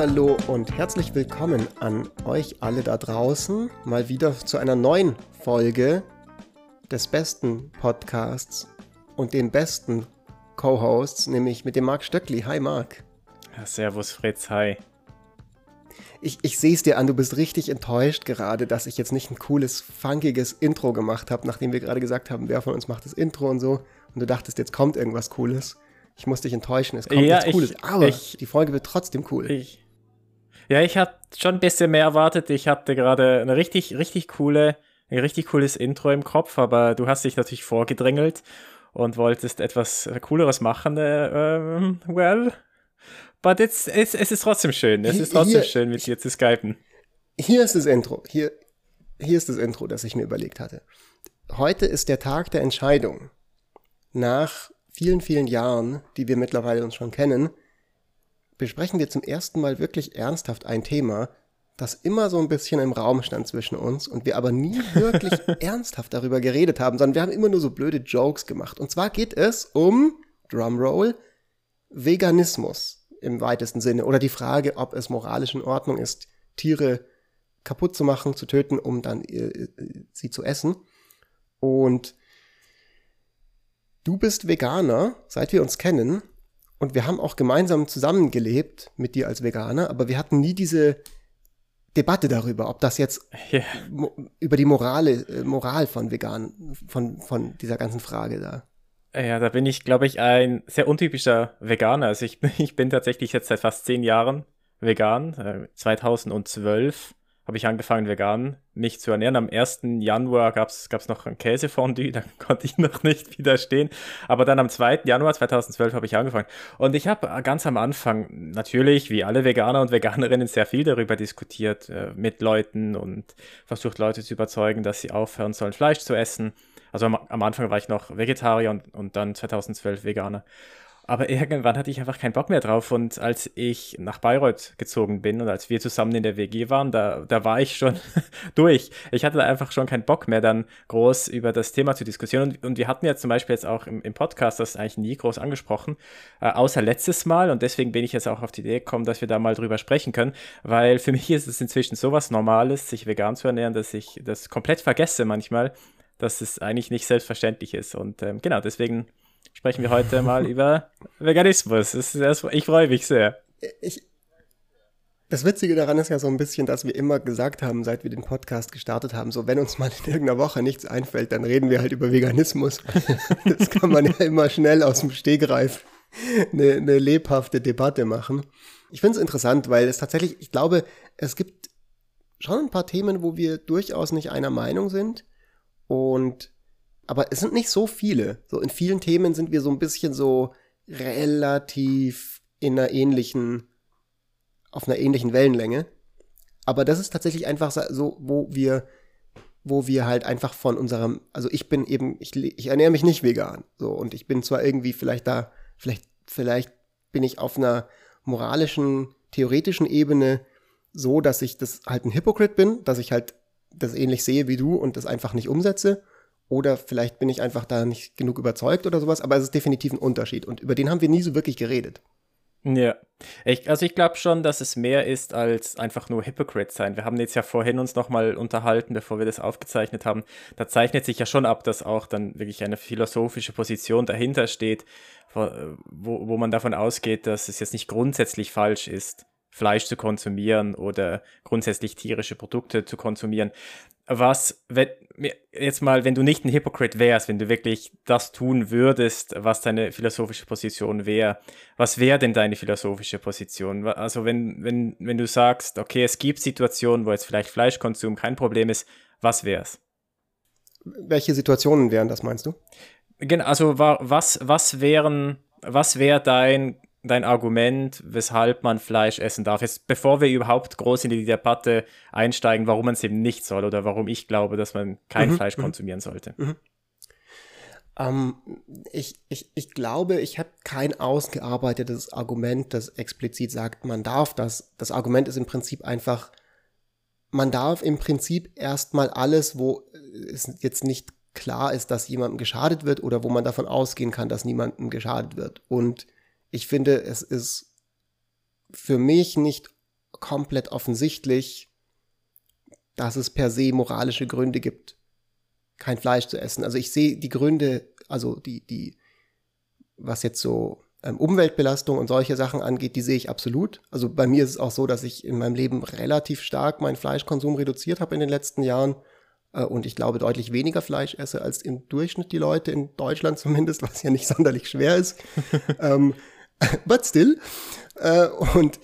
Hallo und herzlich willkommen an euch alle da draußen. Mal wieder zu einer neuen Folge des besten Podcasts und den besten Co-Hosts, nämlich mit dem Marc Stöckli. Hi Marc. Ja, servus Fritz, hi. Ich, ich sehe es dir an, du bist richtig enttäuscht gerade, dass ich jetzt nicht ein cooles, funkiges Intro gemacht habe, nachdem wir gerade gesagt haben, wer von uns macht das Intro und so. Und du dachtest, jetzt kommt irgendwas Cooles. Ich muss dich enttäuschen, es kommt Ja, nichts ich- Cooles. Aber ich- die Folge wird trotzdem cool. Ich, ja, ich hatte schon ein bisschen mehr erwartet. Ich hatte gerade eine richtig, richtig coole, ein richtig cooles Intro im Kopf, aber du hast dich natürlich vorgedrängelt und wolltest etwas Cooleres machen. Äh, ähm, well, but it's, es, es ist trotzdem schön. Es ist trotzdem hier- schön, mit dir zu skypen. Hier ist das Intro. Hier, hier ist das Intro, das ich mir überlegt hatte. Heute ist der Tag der Entscheidung. Nach vielen, vielen Jahren, die wir mittlerweile uns schon kennen, besprechen wir zum ersten Mal wirklich ernsthaft ein Thema, das immer so ein bisschen im Raum stand zwischen uns und wir aber nie wirklich ernsthaft darüber geredet haben, sondern wir haben immer nur so blöde Jokes gemacht. Und zwar geht es um, Drumroll, Veganismus im weitesten Sinne oder die Frage, ob es moralisch in Ordnung ist, Tiere kaputt zu machen, zu töten, um dann äh, äh, sie zu essen. Und du bist Veganer, seit wir uns kennen. Und wir haben auch gemeinsam zusammengelebt mit dir als Veganer, aber wir hatten nie diese Debatte darüber, ob das jetzt mo über die Morale, äh, Moral von Vegan, von, von dieser ganzen Frage da. Ja, da bin ich, glaube ich, ein sehr untypischer Veganer. Also ich, bin- ich bin tatsächlich jetzt seit fast zehn Jahren vegan. Äh, 2012 habe ich angefangen, vegan mich zu ernähren. Am 1. Januar gab es noch ein Käsefondue, da konnte ich noch nicht widerstehen. Aber dann am 2. Januar 2012 habe ich angefangen. Und ich habe ganz am Anfang natürlich, wie alle Veganer und Veganerinnen, sehr viel darüber diskutiert äh, mit Leuten und versucht, Leute zu überzeugen, dass sie aufhören sollen, Fleisch zu essen. Also am, am Anfang war ich noch Vegetarier und, und dann 2012 Veganer. Aber irgendwann hatte ich einfach keinen Bock mehr drauf. Und als ich nach Bayreuth gezogen bin und als wir zusammen in der WG waren, da, da war ich schon durch. Ich hatte da einfach schon keinen Bock mehr, dann groß über das Thema zu diskutieren. Und, und wir hatten ja zum Beispiel jetzt auch im, im Podcast das eigentlich nie groß angesprochen, äh, außer letztes Mal. Und deswegen bin ich jetzt auch auf die Idee gekommen, dass wir da mal drüber sprechen können. Weil für mich ist es inzwischen sowas Normales, sich vegan zu ernähren, dass ich das komplett vergesse manchmal, dass es eigentlich nicht selbstverständlich ist. Und ähm, genau, deswegen sprechen wir heute mal über Veganismus. Erst, ich freue mich sehr. Ich, das Witzige daran ist ja so ein bisschen, dass wir immer gesagt haben, seit wir den Podcast gestartet haben, so wenn uns mal in irgendeiner Woche nichts einfällt, dann reden wir halt über Veganismus. Das kann man ja immer schnell aus dem Stegreif eine, eine lebhafte Debatte machen. Ich finde es interessant, weil es tatsächlich, ich glaube, es gibt schon ein paar Themen, wo wir durchaus nicht einer Meinung sind. Und aber es sind nicht so viele. So in vielen Themen sind wir so ein bisschen so relativ in einer ähnlichen, auf einer ähnlichen Wellenlänge. Aber das ist tatsächlich einfach so, wo wir, wo wir halt einfach von unserem, also ich bin eben, ich, ich ernähre mich nicht vegan. So, und ich bin zwar irgendwie vielleicht da, vielleicht, vielleicht bin ich auf einer moralischen, theoretischen Ebene so, dass ich das halt ein Hypocrite bin, dass ich halt das ähnlich sehe wie du und das einfach nicht umsetze. Oder vielleicht bin ich einfach da nicht genug überzeugt oder sowas, aber es ist definitiv ein Unterschied. Und über den haben wir nie so wirklich geredet. Ja, ich, also ich glaube schon, dass es mehr ist als einfach nur Hypocrite sein. Wir haben jetzt ja vorhin uns nochmal unterhalten, bevor wir das aufgezeichnet haben. Da zeichnet sich ja schon ab, dass auch dann wirklich eine philosophische Position dahinter steht, wo, wo wo man davon ausgeht, dass es jetzt nicht grundsätzlich falsch ist, Fleisch zu konsumieren oder grundsätzlich tierische Produkte zu konsumieren. Was, wenn, jetzt mal, wenn du nicht ein Hypocrite wärst, wenn du wirklich das tun würdest, was deine philosophische Position wäre, was wäre denn deine philosophische Position? Also wenn, wenn, wenn du sagst, okay, es gibt Situationen, wo jetzt vielleicht Fleischkonsum kein Problem ist, was wär's? Welche Situationen wären das, meinst du? Genau, also wa- was, was wären, was wäre dein, dein Argument, weshalb man Fleisch essen darf? Jetzt, bevor wir überhaupt groß in die Debatte einsteigen, warum man es eben nicht soll oder warum ich glaube, dass man kein Mhm, Fleisch mhm. konsumieren sollte. Ähm, ich, ich, ich glaube, ich habe kein ausgearbeitetes Argument, das explizit sagt, man darf das. Das Argument ist im Prinzip einfach, man darf im Prinzip erstmal alles, wo es jetzt nicht klar ist, dass jemandem geschadet wird oder wo man davon ausgehen kann, dass niemandem geschadet wird. Und ich finde, es ist für mich nicht komplett offensichtlich, dass es per se moralische Gründe gibt, kein Fleisch zu essen. Also ich sehe die Gründe, also die, die, was jetzt so ähm, Umweltbelastung und solche Sachen angeht, die sehe ich absolut. Also bei mir ist es auch so, dass ich in meinem Leben relativ stark meinen Fleischkonsum reduziert habe in den letzten Jahren äh, und ich glaube deutlich weniger Fleisch esse als im Durchschnitt die Leute in Deutschland zumindest, was ja nicht sonderlich schwer ist. ähm, but still. Äh, und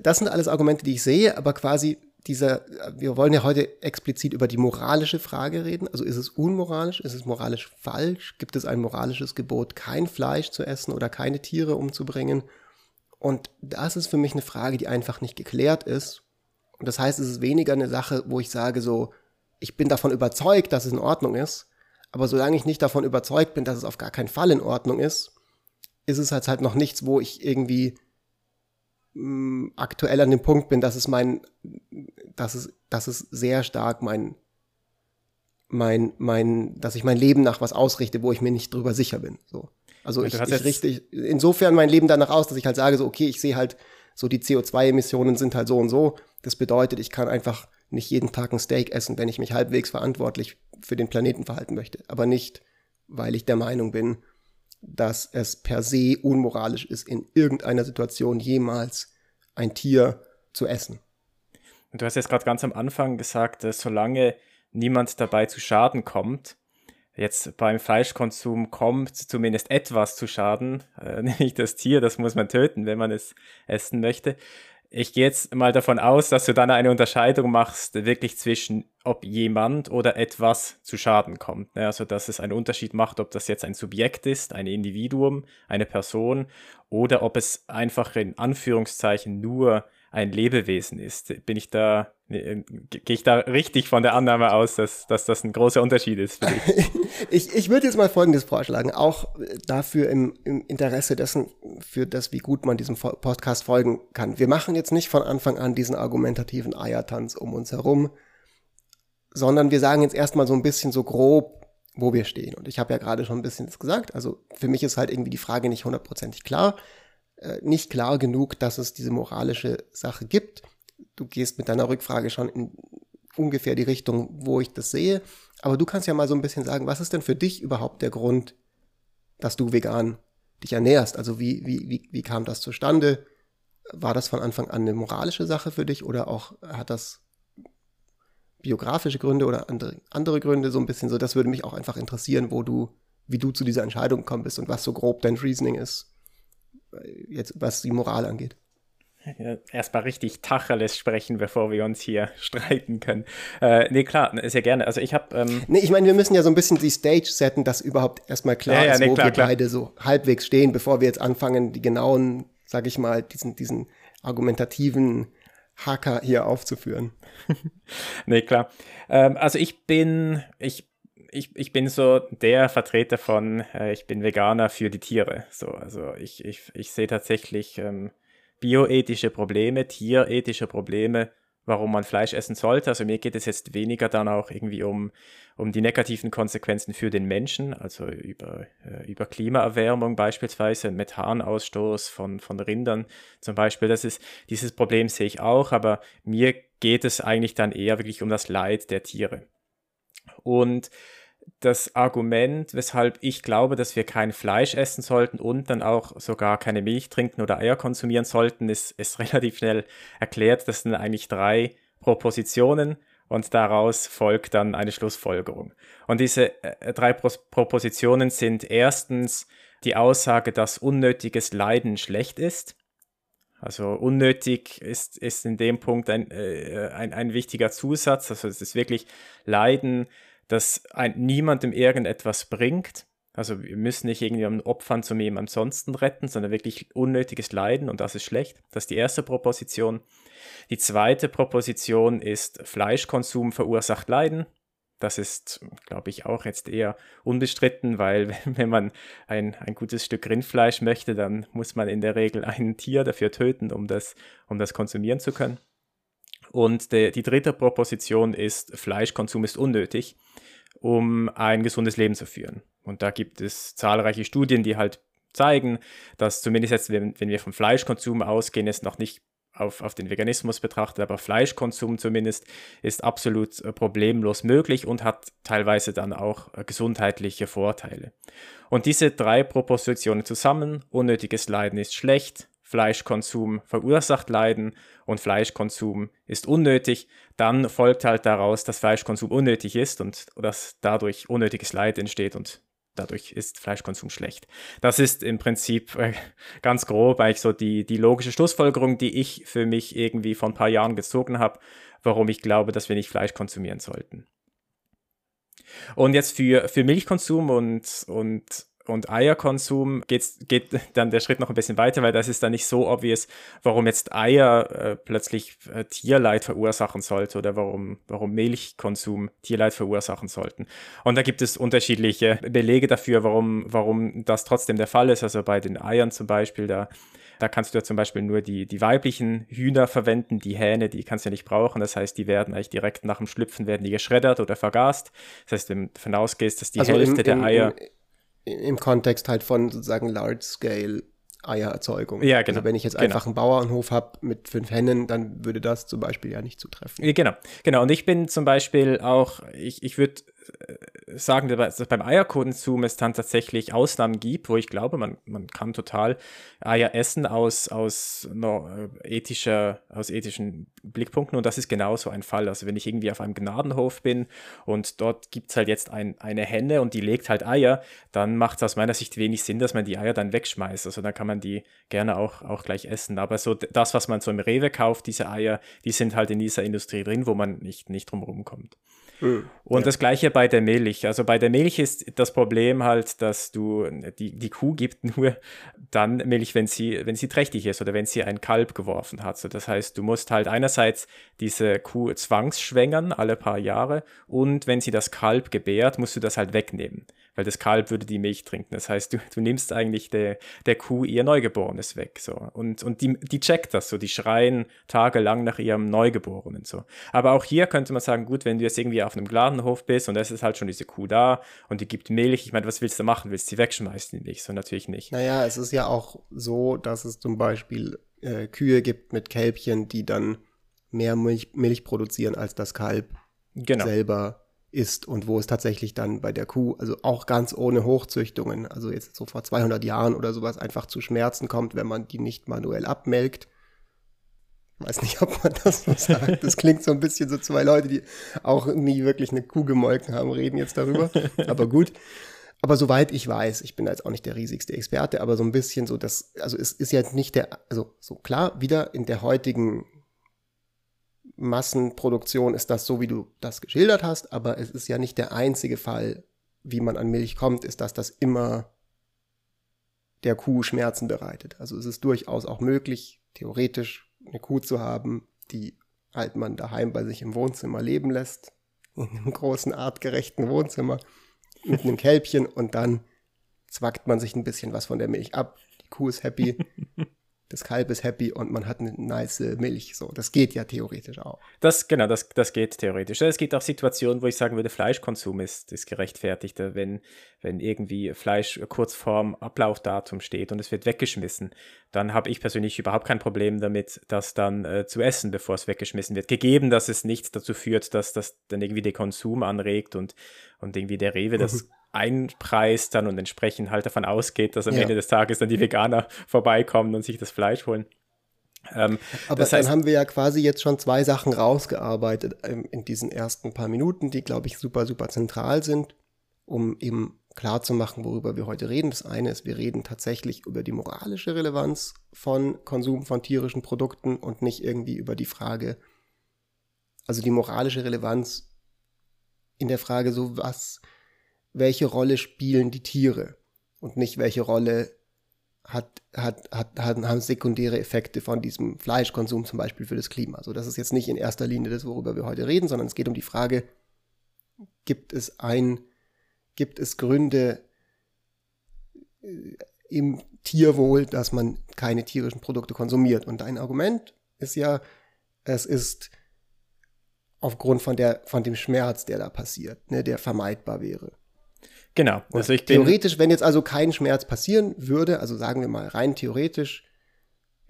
das sind alles Argumente, die ich sehe, aber quasi dieser, wir wollen ja heute explizit über die moralische Frage reden. Also ist es unmoralisch? Ist es moralisch falsch? Gibt es ein moralisches Gebot, kein Fleisch zu essen oder keine Tiere umzubringen? Und das ist für mich eine Frage, die einfach nicht geklärt ist. Und das heißt, es ist weniger eine Sache, wo ich sage so, ich bin davon überzeugt, dass es in Ordnung ist. Aber solange ich nicht davon überzeugt bin, dass es auf gar keinen Fall in Ordnung ist, ist es halt, halt noch nichts, wo ich irgendwie mh, aktuell an dem Punkt bin, dass es mein, dass es, dass es sehr stark mein, mein, mein, dass ich mein Leben nach was ausrichte, wo ich mir nicht drüber sicher bin. So. Also ich, ich richte insofern mein Leben danach aus, dass ich halt sage, so, okay, ich sehe halt, so die CO2-Emissionen sind halt so und so. Das bedeutet, ich kann einfach nicht jeden Tag ein Steak essen, wenn ich mich halbwegs verantwortlich für den Planeten verhalten möchte. Aber nicht, weil ich der Meinung bin, dass es per se unmoralisch ist, in irgendeiner Situation jemals ein Tier zu essen. Und du hast jetzt gerade ganz am Anfang gesagt, dass solange niemand dabei zu Schaden kommt, jetzt beim Fleischkonsum kommt zumindest etwas zu Schaden, äh, nicht das Tier, das muss man töten, wenn man es essen möchte, ich gehe jetzt mal davon aus, dass du dann eine Unterscheidung machst, wirklich zwischen, ob jemand oder etwas zu Schaden kommt. Ne? Also, dass es einen Unterschied macht, ob das jetzt ein Subjekt ist, ein Individuum, eine Person, oder ob es einfach in Anführungszeichen nur ein Lebewesen ist. Bin ich da, äh, gehe ich da richtig von der Annahme aus, dass, dass das ein großer Unterschied ist für dich? ich ich würde jetzt mal Folgendes vorschlagen, auch dafür im, im Interesse dessen, für das, wie gut man diesem Podcast folgen kann. Wir machen jetzt nicht von Anfang an diesen argumentativen Eiertanz um uns herum, sondern wir sagen jetzt erstmal so ein bisschen so grob, wo wir stehen. Und ich habe ja gerade schon ein bisschen gesagt. Also für mich ist halt irgendwie die Frage nicht hundertprozentig klar. Äh, nicht klar genug, dass es diese moralische Sache gibt. Du gehst mit deiner Rückfrage schon in ungefähr die Richtung, wo ich das sehe. Aber du kannst ja mal so ein bisschen sagen, was ist denn für dich überhaupt der Grund, dass du vegan dich ernährst? Also wie, wie, wie, wie kam das zustande? War das von Anfang an eine moralische Sache für dich oder auch hat das biografische Gründe oder andere, andere Gründe so ein bisschen so? Das würde mich auch einfach interessieren, wo du, wie du zu dieser Entscheidung gekommen bist und was so grob dein Reasoning ist jetzt was die Moral angeht. Ja, erstmal richtig Tacheles sprechen, bevor wir uns hier streiten können. Äh, nee, klar, sehr gerne. Also ich habe. Ähm nee, ich meine, wir müssen ja so ein bisschen die Stage setten, dass überhaupt erstmal klar ja, ja, ist, nee, wo klar, wir klar. beide so halbwegs stehen, bevor wir jetzt anfangen, die genauen, sag ich mal, diesen, diesen argumentativen Hacker hier aufzuführen. nee, klar. Ähm, also ich bin, ich ich, ich bin so der Vertreter von, äh, ich bin Veganer für die Tiere. So, also ich, ich, ich sehe tatsächlich ähm, bioethische Probleme, tierethische Probleme, warum man Fleisch essen sollte. Also mir geht es jetzt weniger dann auch irgendwie um, um die negativen Konsequenzen für den Menschen, also über, äh, über Klimaerwärmung beispielsweise, Methanausstoß von, von Rindern zum Beispiel. Das ist, dieses Problem sehe ich auch, aber mir geht es eigentlich dann eher wirklich um das Leid der Tiere. Und das Argument, weshalb ich glaube, dass wir kein Fleisch essen sollten und dann auch sogar keine Milch trinken oder Eier konsumieren sollten, ist, ist relativ schnell erklärt. Das sind eigentlich drei Propositionen und daraus folgt dann eine Schlussfolgerung. Und diese äh, drei Pro Propositionen sind erstens die Aussage, dass unnötiges Leiden schlecht ist. Also unnötig ist, ist in dem Punkt ein, äh, ein, ein wichtiger Zusatz. Also es ist wirklich Leiden, ein, niemandem irgendetwas bringt. Also wir müssen nicht irgendwie Opfern zu jemand ansonsten retten, sondern wirklich unnötiges Leiden und das ist schlecht. Das ist die erste Proposition. Die zweite Proposition ist, Fleischkonsum verursacht Leiden. Das ist, glaube ich, auch jetzt eher unbestritten, weil wenn man ein, ein gutes Stück Rindfleisch möchte, dann muss man in der Regel ein Tier dafür töten, um das, um das konsumieren zu können. Und de, die dritte Proposition ist, Fleischkonsum ist unnötig, um ein gesundes Leben zu führen. Und da gibt es zahlreiche Studien, die halt zeigen, dass zumindest jetzt, wenn, wenn wir vom Fleischkonsum ausgehen, es noch nicht auf, auf den Veganismus betrachtet, aber Fleischkonsum zumindest ist absolut äh, problemlos möglich und hat teilweise dann auch äh, gesundheitliche Vorteile. Und diese drei Propositionen zusammen, unnötiges Leiden ist schlecht, Fleischkonsum verursacht Leiden und Fleischkonsum ist unnötig, dann folgt halt daraus, dass Fleischkonsum unnötig ist und dass dadurch unnötiges Leid entsteht und dadurch ist Fleischkonsum schlecht. Das ist im Prinzip äh, ganz grob eigentlich so die, die logische Schlussfolgerung, die ich für mich irgendwie vor ein paar Jahren gezogen habe, warum ich glaube, dass wir nicht Fleisch konsumieren sollten. Und jetzt für, für Milchkonsum und, und und Eierkonsum geht's, geht dann der Schritt noch ein bisschen weiter, weil das ist dann nicht so obvious, warum jetzt Eier äh, plötzlich äh, Tierleid verursachen sollte oder warum, warum Milchkonsum Tierleid verursachen sollten. Und da gibt es unterschiedliche Belege dafür, warum, warum das trotzdem der Fall ist. Also bei den Eiern zum Beispiel, da da kannst du ja zum Beispiel nur die, die weiblichen Hühner verwenden, die Hähne, die kannst du ja nicht brauchen. Das heißt, die werden eigentlich direkt nach dem Schlüpfen werden die geschreddert oder vergast. Das heißt, wenn du davon ausgehst, dass die also Hälfte im, der Eier. Im, im Kontext halt von sozusagen Large-Scale Eiererzeugung. Ja, genau. Also wenn ich jetzt genau. einfach einen Bauernhof habe mit fünf Hennen, dann würde das zum Beispiel ja nicht zutreffen. Genau, genau. Und ich bin zum Beispiel auch, ich, ich würde sagen, dass beim Eierkonsum es dann tatsächlich Ausnahmen gibt, wo ich glaube, man, man kann total Eier essen aus, aus no, äh, ethischer, aus ethischen Blickpunkten und das ist genauso ein Fall. Also wenn ich irgendwie auf einem Gnadenhof bin und dort gibt es halt jetzt ein, eine Henne und die legt halt Eier, dann macht es aus meiner Sicht wenig Sinn, dass man die Eier dann wegschmeißt. Also dann kann man die gerne auch, auch gleich essen. Aber so das, was man so im Rewe kauft, diese Eier, die sind halt in dieser Industrie drin, wo man nicht, nicht drum kommt. Und ja. das gleiche bei der Milch. Also bei der Milch ist das Problem halt, dass du, die, die Kuh gibt nur dann Milch, wenn sie, wenn sie trächtig ist oder wenn sie ein Kalb geworfen hat. So, das heißt, du musst halt einerseits diese Kuh zwangsschwängern alle paar Jahre und wenn sie das Kalb gebärt, musst du das halt wegnehmen weil das Kalb würde die Milch trinken. Das heißt, du, du nimmst eigentlich der, der Kuh ihr Neugeborenes weg. So. Und, und die, die checkt das so, die schreien tagelang nach ihrem Neugeborenen. So. Aber auch hier könnte man sagen, gut, wenn du jetzt irgendwie auf einem Gladenhof bist und es ist halt schon diese Kuh da und die gibt Milch, ich meine, was willst du machen? Willst du sie wegschmeißen, die Milch? So natürlich nicht. Naja, es ist ja auch so, dass es zum Beispiel äh, Kühe gibt mit Kälbchen, die dann mehr Milch, Milch produzieren als das Kalb genau. selber ist und wo es tatsächlich dann bei der Kuh, also auch ganz ohne Hochzüchtungen, also jetzt so vor 200 Jahren oder sowas, einfach zu Schmerzen kommt, wenn man die nicht manuell abmelkt. Weiß nicht, ob man das so sagt. Das klingt so ein bisschen so zwei Leute, die auch nie wirklich eine Kuh gemolken haben, reden jetzt darüber. Aber gut. Aber soweit ich weiß, ich bin da jetzt auch nicht der riesigste Experte, aber so ein bisschen so, das, also es ist jetzt nicht der, also so klar, wieder in der heutigen Massenproduktion ist das so, wie du das geschildert hast, aber es ist ja nicht der einzige Fall, wie man an Milch kommt, ist, dass das immer der Kuh Schmerzen bereitet. Also es ist durchaus auch möglich, theoretisch eine Kuh zu haben, die halt man daheim bei sich im Wohnzimmer leben lässt, in einem großen artgerechten Wohnzimmer mit einem Kälbchen und dann zwackt man sich ein bisschen was von der Milch ab. Die Kuh ist happy das Kalb ist happy und man hat eine nice Milch. So, das geht ja theoretisch auch. Das, genau, das, das geht theoretisch. Es gibt auch Situationen, wo ich sagen würde, Fleischkonsum ist, ist gerechtfertigt, wenn, wenn irgendwie Fleisch kurz vorm Ablaufdatum steht und es wird weggeschmissen. Dann habe ich persönlich überhaupt kein Problem damit, das dann äh, zu essen, bevor es weggeschmissen wird. Gegeben, dass es nicht dazu führt, dass das dann irgendwie den Konsum anregt und, und irgendwie der Rewe das mhm einpreist dann und entsprechend halt davon ausgeht, dass am ja. Ende des Tages dann die Veganer vorbeikommen und sich das Fleisch holen. Ähm, Aber das heißt, dann haben wir ja quasi jetzt schon zwei Sachen rausgearbeitet ähm, in diesen ersten paar Minuten, die, glaube ich, super, super zentral sind, um eben klar zu machen, worüber wir heute reden. Das eine ist, wir reden tatsächlich über die moralische Relevanz von Konsum von tierischen Produkten und nicht irgendwie über die Frage, also die moralische Relevanz in der Frage so, was, welche Rolle spielen die Tiere und nicht welche Rolle hat, hat, hat, haben sekundäre Effekte von diesem Fleischkonsum zum Beispiel für das Klima. Also das ist jetzt nicht in erster Linie das, worüber wir heute reden, sondern es geht um die Frage, gibt es ein, gibt es Gründe äh, im Tierwohl, dass man keine tierischen Produkte konsumiert? Und ein Argument ist ja, es ist aufgrund von der, von dem Schmerz, der da passiert, ne, der vermeidbar wäre. Genau. Also ich theoretisch, wenn jetzt also kein Schmerz passieren würde, also sagen wir mal rein theoretisch,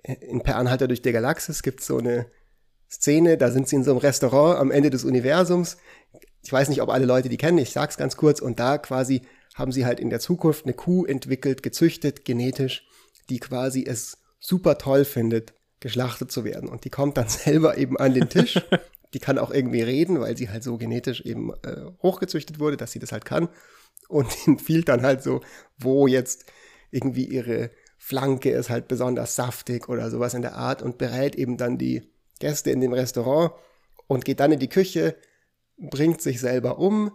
in Per Anhalter durch die Galaxis gibt es so eine Szene, da sind sie in so einem Restaurant am Ende des Universums. Ich weiß nicht, ob alle Leute die kennen, ich sag's ganz kurz. Und da quasi haben sie halt in der Zukunft eine Kuh entwickelt, gezüchtet, genetisch, die quasi es super toll findet, geschlachtet zu werden. Und die kommt dann selber eben an den Tisch. die kann auch irgendwie reden, weil sie halt so genetisch eben äh, hochgezüchtet wurde, dass sie das halt kann. Und empfiehlt dann halt so, wo jetzt irgendwie ihre Flanke ist halt besonders saftig oder sowas in der Art und berät eben dann die Gäste in dem Restaurant und geht dann in die Küche, bringt sich selber um,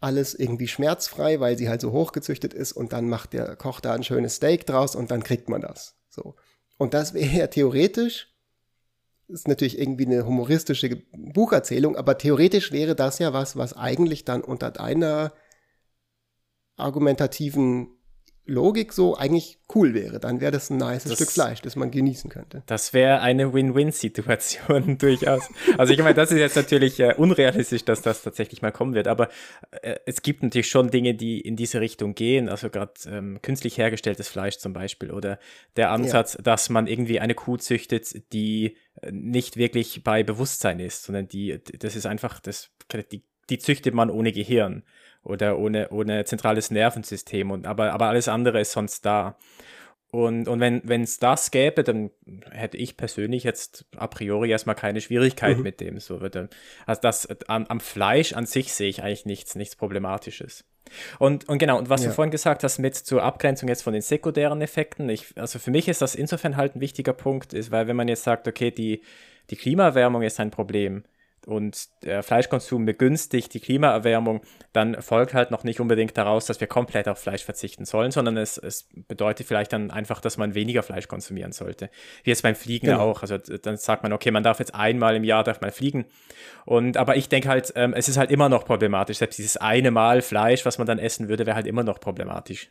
alles irgendwie schmerzfrei, weil sie halt so hochgezüchtet ist und dann macht der Koch da ein schönes Steak draus und dann kriegt man das. So. Und das wäre ja theoretisch, ist natürlich irgendwie eine humoristische Bucherzählung, aber theoretisch wäre das ja was, was eigentlich dann unter deiner argumentativen Logik so eigentlich cool wäre. Dann wäre das ein nice das, Stück Fleisch, das man genießen könnte. Das wäre eine Win-Win-Situation durchaus. Also ich meine, das ist jetzt natürlich äh, unrealistisch, dass das tatsächlich mal kommen wird, aber äh, es gibt natürlich schon Dinge, die in diese Richtung gehen. Also gerade ähm, künstlich hergestelltes Fleisch zum Beispiel oder der Ansatz, ja. dass man irgendwie eine Kuh züchtet, die äh, nicht wirklich bei Bewusstsein ist, sondern die, das ist einfach, das, die, die züchtet man ohne Gehirn oder ohne, ohne zentrales Nervensystem. Und, aber, aber alles andere ist sonst da. Und, und wenn es das gäbe, dann hätte ich persönlich jetzt a priori erstmal keine Schwierigkeit mhm. mit dem. So würde, also das am, am Fleisch an sich sehe ich eigentlich nichts, nichts Problematisches. Und, und genau, und was ja. du vorhin gesagt hast mit zur Abgrenzung jetzt von den sekundären Effekten, ich, also für mich ist das insofern halt ein wichtiger Punkt, ist, weil wenn man jetzt sagt, okay, die, die Klimaerwärmung ist ein Problem, und der Fleischkonsum begünstigt die Klimaerwärmung, dann folgt halt noch nicht unbedingt daraus, dass wir komplett auf Fleisch verzichten sollen, sondern es, es bedeutet vielleicht dann einfach, dass man weniger Fleisch konsumieren sollte. Wie jetzt beim Fliegen genau. auch. Also dann sagt man, okay, man darf jetzt einmal im Jahr darf man fliegen. Und aber ich denke halt, ähm, es ist halt immer noch problematisch. Selbst dieses eine Mal Fleisch, was man dann essen würde, wäre halt immer noch problematisch.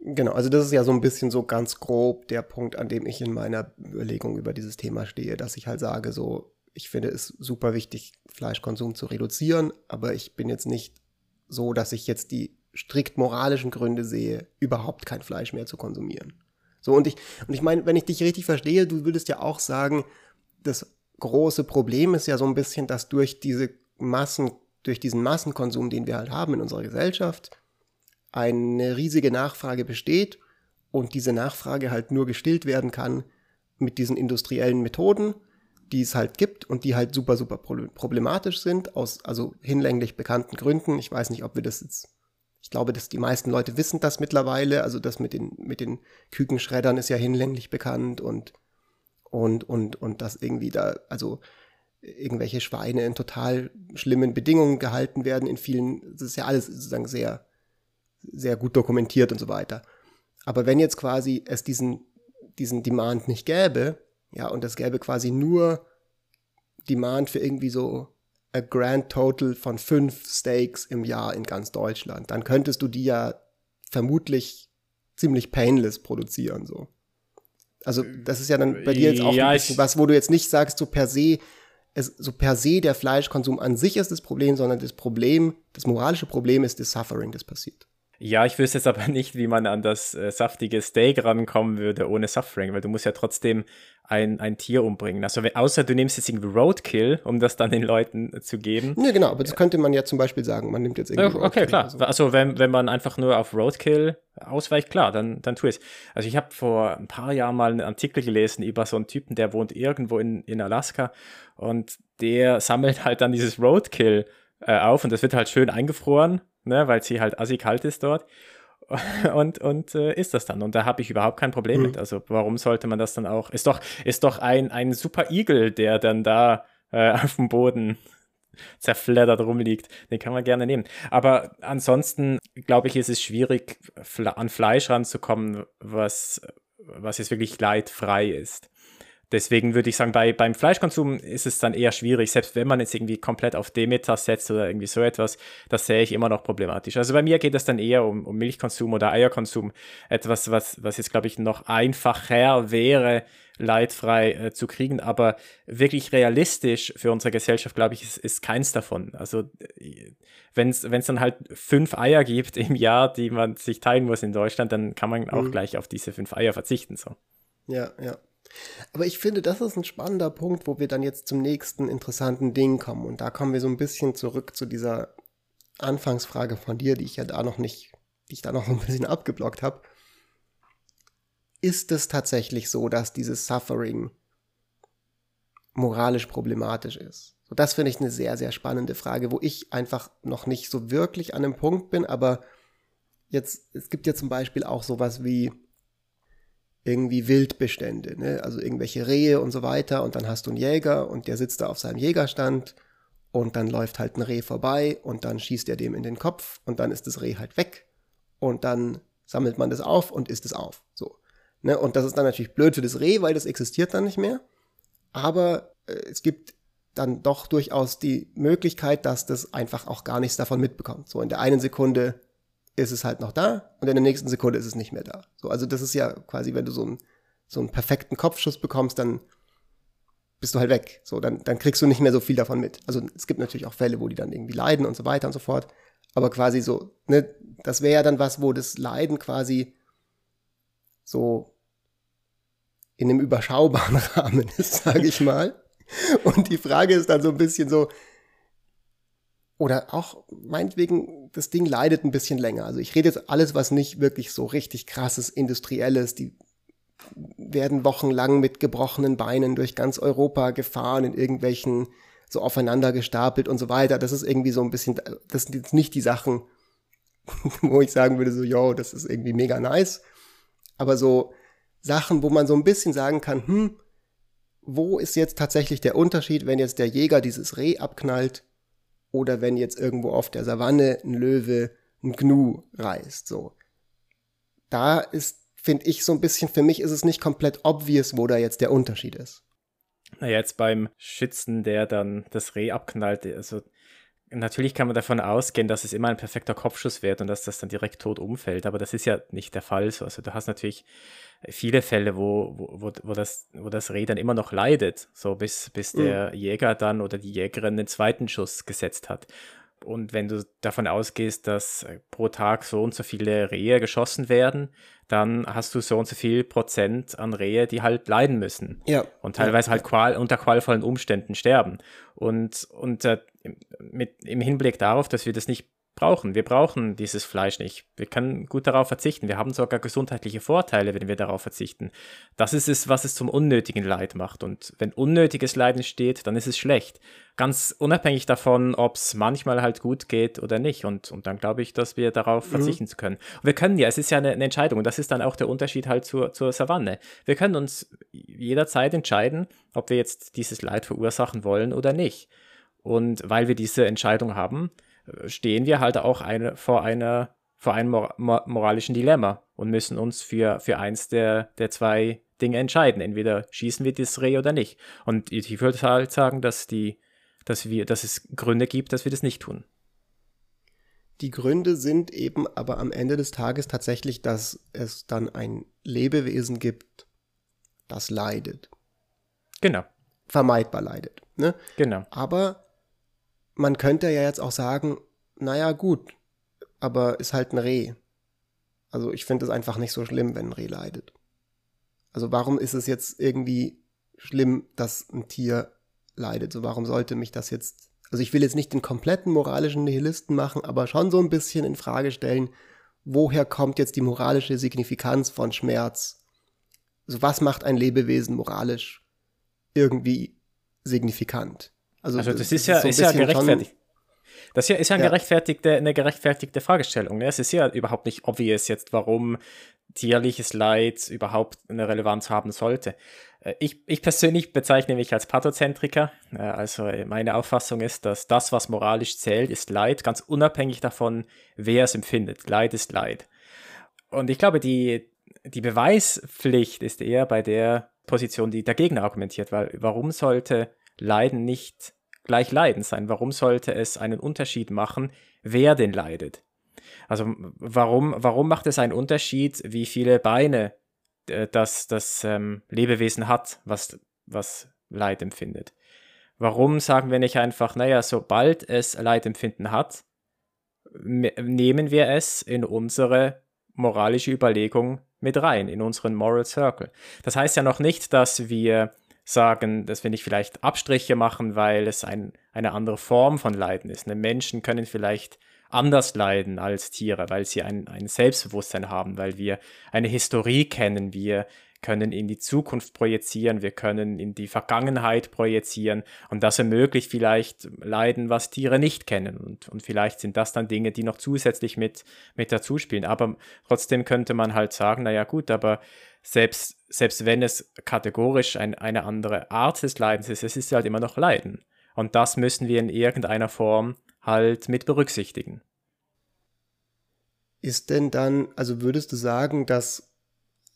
Genau, also das ist ja so ein bisschen so ganz grob der Punkt, an dem ich in meiner Überlegung über dieses Thema stehe, dass ich halt sage, so ich finde es super wichtig, Fleischkonsum zu reduzieren, aber ich bin jetzt nicht so, dass ich jetzt die strikt moralischen Gründe sehe, überhaupt kein Fleisch mehr zu konsumieren. So, und ich, und ich meine, wenn ich dich richtig verstehe, du würdest ja auch sagen, das große Problem ist ja so ein bisschen, dass durch diese Massen, durch diesen Massenkonsum, den wir halt haben in unserer Gesellschaft, eine riesige Nachfrage besteht und diese Nachfrage halt nur gestillt werden kann mit diesen industriellen Methoden die es halt gibt und die halt super, super problematisch sind, aus also hinlänglich bekannten Gründen. Ich weiß nicht, ob wir das jetzt, ich glaube, dass die meisten Leute wissen das mittlerweile, also das mit den, mit den Kükenschreddern ist ja hinlänglich bekannt und, und, und, und dass irgendwie da, also irgendwelche Schweine in total schlimmen Bedingungen gehalten werden in vielen, das ist ja alles sozusagen sehr, sehr gut dokumentiert und so weiter. Aber wenn jetzt quasi es diesen, diesen Demand nicht gäbe, ja, und es gäbe quasi nur Demand für irgendwie so a Grand Total von fünf Steaks im Jahr in ganz Deutschland. Dann könntest du die ja vermutlich ziemlich painless produzieren, so. Also, das ist ja dann bei dir jetzt auch ja, was, wo du jetzt nicht sagst, so per se, es, so per se der Fleischkonsum an sich ist das Problem, sondern das Problem, das moralische Problem ist das Suffering, das passiert. Ja, ich wüsste jetzt aber nicht, wie man an das äh, saftige Steak rankommen würde ohne Suffering, weil du musst ja trotzdem ein, ein Tier umbringen. Also außer du nimmst jetzt irgendwie Roadkill, um das dann den Leuten äh, zu geben. Ja, genau, aber das könnte man ja zum Beispiel sagen, man nimmt jetzt irgendwie Okay, Roadkill klar. So. Also wenn, wenn man einfach nur auf Roadkill ausweicht, klar, dann, dann tu es. Also ich habe vor ein paar Jahren mal einen Artikel gelesen über so einen Typen, der wohnt irgendwo in, in Alaska und der sammelt halt dann dieses Roadkill äh, auf und das wird halt schön eingefroren ne, weil sie halt assi kalt ist dort. Und, und äh, ist das dann. Und da habe ich überhaupt kein Problem mhm. mit. Also warum sollte man das dann auch? Ist doch, ist doch ein, ein super Igel, der dann da äh, auf dem Boden zerfleddert rumliegt. Den kann man gerne nehmen. Aber ansonsten, glaube ich, ist es schwierig, an Fleisch ranzukommen, was, was jetzt wirklich leidfrei ist. Deswegen würde ich sagen, bei, beim Fleischkonsum ist es dann eher schwierig, selbst wenn man jetzt irgendwie komplett auf Demeter setzt oder irgendwie so etwas, das sehe ich immer noch problematisch. Also bei mir geht es dann eher um, um Milchkonsum oder Eierkonsum, etwas, was, was jetzt, glaube ich, noch einfacher wäre, leidfrei äh, zu kriegen, aber wirklich realistisch für unsere Gesellschaft, glaube ich, ist, ist keins davon. Also wenn es dann halt fünf Eier gibt im Jahr, die man sich teilen muss in Deutschland, dann kann man auch mhm. gleich auf diese fünf Eier verzichten. So. Ja, ja. Aber ich finde, das ist ein spannender Punkt, wo wir dann jetzt zum nächsten interessanten Ding kommen. Und da kommen wir so ein bisschen zurück zu dieser Anfangsfrage von dir, die ich ja da noch nicht, die ich da noch ein bisschen abgeblockt habe. Ist es tatsächlich so, dass dieses Suffering moralisch problematisch ist? So, das finde ich eine sehr, sehr spannende Frage, wo ich einfach noch nicht so wirklich an einem Punkt bin, aber jetzt, es gibt ja zum Beispiel auch sowas wie irgendwie Wildbestände, ne? also irgendwelche Rehe und so weiter und dann hast du einen Jäger und der sitzt da auf seinem Jägerstand und dann läuft halt ein Reh vorbei und dann schießt er dem in den Kopf und dann ist das Reh halt weg und dann sammelt man das auf und isst es auf, so. Ne? Und das ist dann natürlich blöd für das Reh, weil das existiert dann nicht mehr, aber äh, es gibt dann doch durchaus die Möglichkeit, dass das einfach auch gar nichts davon mitbekommt. So in der einen Sekunde ist es halt noch da und in der nächsten Sekunde ist es nicht mehr da. So, also das ist ja quasi, wenn du so einen, so einen perfekten Kopfschuss bekommst, dann bist du halt weg. So, dann, dann kriegst du nicht mehr so viel davon mit. Also es gibt natürlich auch Fälle, wo die dann irgendwie leiden und so weiter und so fort. Aber quasi so, ne, das wäre ja dann was, wo das Leiden quasi so in einem überschaubaren Rahmen ist, sage ich mal. Und die Frage ist dann so ein bisschen so, oder auch meinetwegen, das Ding leidet ein bisschen länger. Also ich rede jetzt alles, was nicht wirklich so richtig krasses, industrielles, die werden wochenlang mit gebrochenen Beinen durch ganz Europa gefahren, in irgendwelchen so aufeinander gestapelt und so weiter. Das ist irgendwie so ein bisschen, das sind jetzt nicht die Sachen, wo ich sagen würde, so, yo, das ist irgendwie mega nice. Aber so Sachen, wo man so ein bisschen sagen kann, hm, wo ist jetzt tatsächlich der Unterschied, wenn jetzt der Jäger dieses Reh abknallt oder wenn jetzt irgendwo auf der Savanne ein Löwe ein Gnu reißt, so. Da ist, finde ich, so ein bisschen, für mich ist es nicht komplett obvious, wo da jetzt der Unterschied ist. Naja, jetzt beim Schützen, der dann das Reh abknallt, also natürlich kann man davon ausgehen, dass es immer ein perfekter Kopfschuss wird und dass das dann direkt tot umfällt, aber das ist ja nicht der Fall so. Also du hast natürlich viele Fälle, wo, wo, wo, das, wo das Reh dann immer noch leidet, so bis, bis mhm. der Jäger dann oder die Jägerin den zweiten Schuss gesetzt hat. Und wenn du davon ausgehst, dass pro Tag so und so viele Rehe geschossen werden, dann hast du so und so viel Prozent an Rehe, die halt leiden müssen. Ja. Und teilweise ja. halt qual, unter qualvollen Umständen sterben. Und, und äh, mit, im Hinblick darauf, dass wir das nicht brauchen. Wir brauchen dieses Fleisch nicht. Wir können gut darauf verzichten. Wir haben sogar gesundheitliche Vorteile, wenn wir darauf verzichten. Das ist es, was es zum unnötigen Leid macht. Und wenn unnötiges Leiden steht, dann ist es schlecht. Ganz unabhängig davon, ob es manchmal halt gut geht oder nicht. Und, und dann glaube ich, dass wir darauf mhm. verzichten können. Und wir können ja, es ist ja eine, eine, Entscheidung. Und das ist dann auch der Unterschied halt zur, zur Savanne. Wir können uns jederzeit entscheiden, ob wir jetzt dieses Leid verursachen wollen oder nicht. Und weil wir diese Entscheidung haben, stehen wir halt auch eine, vor einer vor einem mor moralischen Dilemma und müssen uns für, für eins der, der zwei Dinge entscheiden. Entweder schießen wir das Reh oder nicht. Und ich würde halt sagen, dass, die, dass, wir, dass es Gründe gibt, dass wir das nicht tun. Die Gründe sind eben aber am Ende des Tages tatsächlich, dass es dann ein Lebewesen gibt, das leidet. Genau. Vermeidbar leidet. Ne? Genau. Aber man könnte ja jetzt auch sagen, naja, gut, aber ist halt ein Reh. Also ich finde es einfach nicht so schlimm, wenn ein Reh leidet. Also warum ist es jetzt irgendwie schlimm, dass ein Tier leidet? So warum sollte mich das jetzt, also ich will jetzt nicht den kompletten moralischen Nihilisten machen, aber schon so ein bisschen in Frage stellen, woher kommt jetzt die moralische Signifikanz von Schmerz? Also was macht ein Lebewesen moralisch irgendwie signifikant? Also, also das, ist ja, so ist ja gerechtfertigt. Das hier ist ja, eine, ja. Gerechtfertigte, eine gerechtfertigte Fragestellung. Ne? Es ist ja überhaupt nicht obvious jetzt, warum tierliches Leid überhaupt eine Relevanz haben sollte. Äh, ich, ich persönlich bezeichne mich als Pathozentriker. Äh, also äh, meine Auffassung ist, dass das, was moralisch zählt, ist Leid, ganz unabhängig davon, wer es empfindet. Leid ist Leid. Und ich glaube, die, die Beweispflicht ist eher bei der Position, die dagegen argumentiert, weil warum sollte Leiden nicht gleich Leiden sein? Warum sollte es einen Unterschied machen, wer denn leidet? Also warum, warum macht es einen Unterschied, wie viele Beine äh, das, das ähm, Lebewesen hat, was, was Leid empfindet? Warum sagen wir nicht einfach, naja, sobald es Leidempfinden hat, nehmen wir es in unsere moralische Überlegung mit rein in unseren Moral Circle. Das heißt ja noch nicht, dass wir sagen, dass wir nicht vielleicht Abstriche machen, weil es ein, eine andere Form von Leiden ist. Ne? Menschen können vielleicht anders leiden als Tiere, weil sie ein, ein Selbstbewusstsein haben, weil wir eine Historie kennen, wir können in die Zukunft projizieren, wir können in die Vergangenheit projizieren und das ermöglicht vielleicht Leiden, was Tiere nicht kennen und, und vielleicht sind das dann Dinge, die noch zusätzlich mit, mit dazu spielen. Aber trotzdem könnte man halt sagen, naja gut, aber selbst, selbst wenn es kategorisch ein, eine andere Art des Leidens ist, es ist halt immer noch Leiden. Und das müssen wir in irgendeiner Form halt mit berücksichtigen. Ist denn dann, also würdest du sagen, dass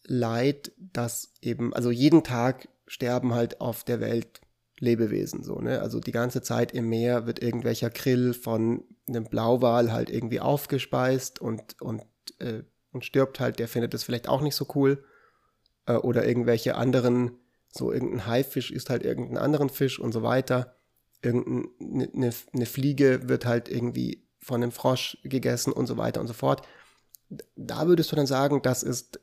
Leid, das eben, also jeden Tag sterben halt auf der Welt Lebewesen so, ne? Also die ganze Zeit im Meer wird irgendwelcher Krill von einem Blauwal halt irgendwie aufgespeist und, und, äh, und stirbt halt, der findet das vielleicht auch nicht so cool. Äh, oder irgendwelche anderen, so irgendein Haifisch isst halt irgendeinen anderen Fisch und so weiter. Irgendeine eine, eine Fliege wird halt irgendwie von einem Frosch gegessen und so weiter und so fort. Da würdest du dann sagen, das ist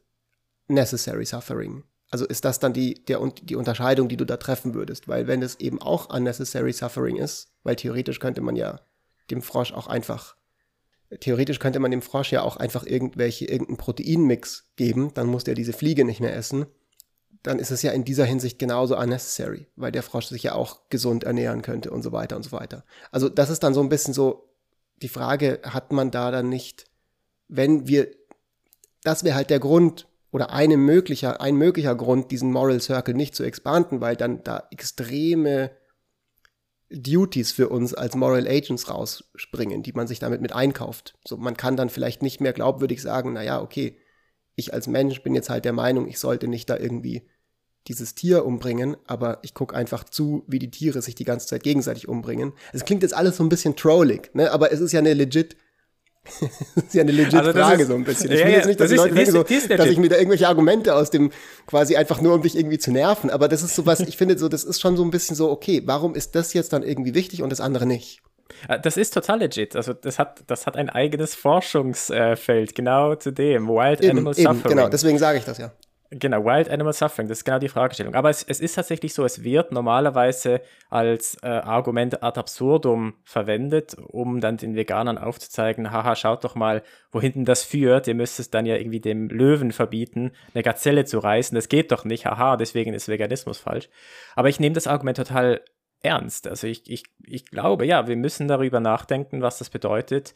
necessary suffering. Also ist das dann die, der, die Unterscheidung, die du da treffen würdest? Weil wenn es eben auch unnecessary suffering ist, weil theoretisch könnte man ja dem Frosch auch einfach, theoretisch könnte man dem Frosch ja auch einfach irgendwelche, irgendeinen Proteinmix geben, dann muss der diese Fliege nicht mehr essen. Dann ist es ja in dieser Hinsicht genauso unnecessary, weil der Frosch sich ja auch gesund ernähren könnte und so weiter und so weiter. Also das ist dann so ein bisschen so die Frage, hat man da dann nicht, wenn wir, das wäre halt der Grund, oder eine möglicher, ein möglicher Grund, diesen Moral Circle nicht zu expanden, weil dann da extreme Duties für uns als Moral Agents rausspringen, die man sich damit mit einkauft. So, man kann dann vielleicht nicht mehr glaubwürdig sagen, naja, okay, ich als Mensch bin jetzt halt der Meinung, ich sollte nicht da irgendwie dieses Tier umbringen, aber ich gucke einfach zu, wie die Tiere sich die ganze Zeit gegenseitig umbringen. Es klingt jetzt alles so ein bisschen trollig, ne? aber es ist ja eine legit das ist ja eine legit also Frage ist, so ein bisschen. Ich will ja, jetzt nicht, dass die Leute denken, so, dass ich mir da irgendwelche Argumente aus dem, quasi einfach nur, um dich irgendwie zu nerven. Aber das ist so was, ich finde so, das ist schon so ein bisschen so, okay, warum ist das jetzt dann irgendwie wichtig und das andere nicht? Äh, das ist total legit. Also das hat, das hat ein eigenes Forschungsfeld, genau zu dem. Wild eben, Animal eben, Suffering. Genau, deswegen sage ich das ja. Genau, Wild Animal Suffering, das ist genau die Fragestellung. Aber es, es ist tatsächlich so, es wird normalerweise als äh, Argument ad absurdum verwendet, um dann den Veganern aufzuzeigen, haha, schaut doch mal, wohin das führt. Ihr müsst es dann ja irgendwie dem Löwen verbieten, eine Gazelle zu reißen. Das geht doch nicht, haha, deswegen ist Veganismus falsch. Aber ich nehme das Argument total ernst. Also ich, ich, ich glaube, ja, wir müssen darüber nachdenken, was das bedeutet,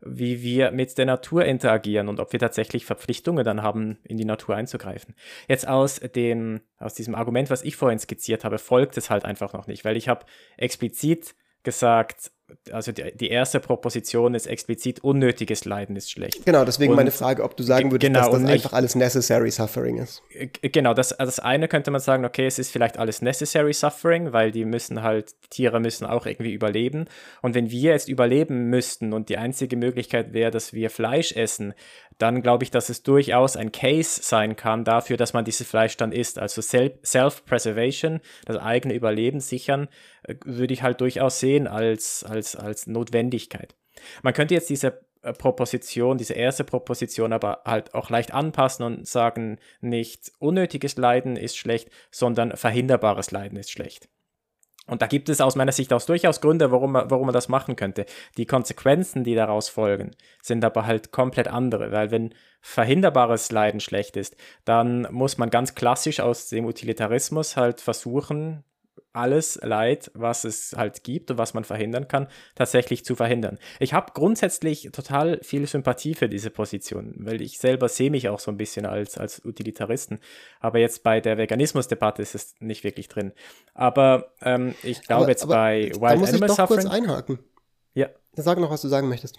wie wir mit der Natur interagieren und ob wir tatsächlich Verpflichtungen dann haben, in die Natur einzugreifen. Jetzt aus dem, aus diesem Argument, was ich vorhin skizziert habe, folgt es halt einfach noch nicht, weil ich habe explizit gesagt, also die, die, erste Proposition ist explizit unnötiges Leiden ist schlecht. Genau, deswegen und, meine Frage, ob du sagen würdest, genau, dass das nicht, einfach alles necessary suffering ist. Genau, das, das eine könnte man sagen, okay, es ist vielleicht alles necessary suffering, weil die müssen halt, Tiere müssen auch irgendwie überleben. Und wenn wir jetzt überleben müssten und die einzige Möglichkeit wäre, dass wir Fleisch essen, dann glaube ich, dass es durchaus ein Case sein kann dafür, dass man dieses Fleisch dann isst. Also Self-Preservation, das eigene Überleben sichern, äh, würde ich halt durchaus sehen als, als, als Notwendigkeit. Man könnte jetzt diese äh, Proposition, diese erste Proposition aber halt auch leicht anpassen und sagen, nicht unnötiges Leiden ist schlecht, sondern verhinderbares Leiden ist schlecht. Und da gibt es aus meiner Sicht auch durchaus Gründe, warum man, warum man das machen könnte. Die Konsequenzen, die daraus folgen, sind aber halt komplett andere, weil wenn verhinderbares Leiden schlecht ist, dann muss man ganz klassisch aus dem Utilitarismus halt versuchen, alles Leid, was es halt gibt und was man verhindern kann, tatsächlich zu verhindern. Ich habe grundsätzlich total viel Sympathie für diese Position, weil ich selber sehe mich auch so ein bisschen als, als Utilitaristen. Aber jetzt bei der Veganismusdebatte ist es nicht wirklich drin. Aber ähm, ich glaube jetzt aber bei Wild da muss Animal ich doch Suffering. kurz einhaken. Ja. Sag noch, was du sagen möchtest.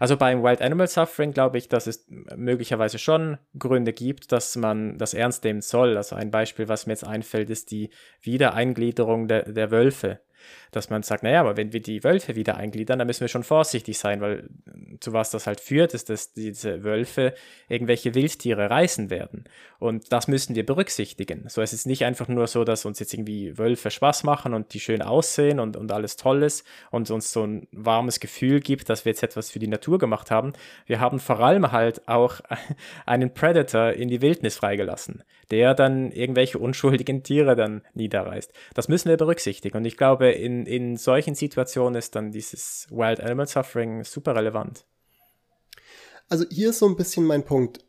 Also beim Wild Animal Suffering glaube ich, dass es möglicherweise schon Gründe gibt, dass man das ernst nehmen soll. Also ein Beispiel, was mir jetzt einfällt, ist die Wiedereingliederung der, der Wölfe. Dass man sagt, naja, aber wenn wir die Wölfe wieder eingliedern, dann müssen wir schon vorsichtig sein, weil zu was das halt führt, ist, dass diese Wölfe irgendwelche Wildtiere reißen werden. Und das müssen wir berücksichtigen. So, es ist nicht einfach nur so, dass uns jetzt irgendwie Wölfe Spaß machen und die schön aussehen und, und alles toll ist und uns so ein warmes Gefühl gibt, dass wir jetzt etwas für die Natur gemacht haben. Wir haben vor allem halt auch einen Predator in die Wildnis freigelassen, der dann irgendwelche unschuldigen Tiere dann niederreißt. Das müssen wir berücksichtigen. Und ich glaube, in, in solchen Situationen ist dann dieses Wild Animal Suffering super relevant. Also hier ist so ein bisschen mein Punkt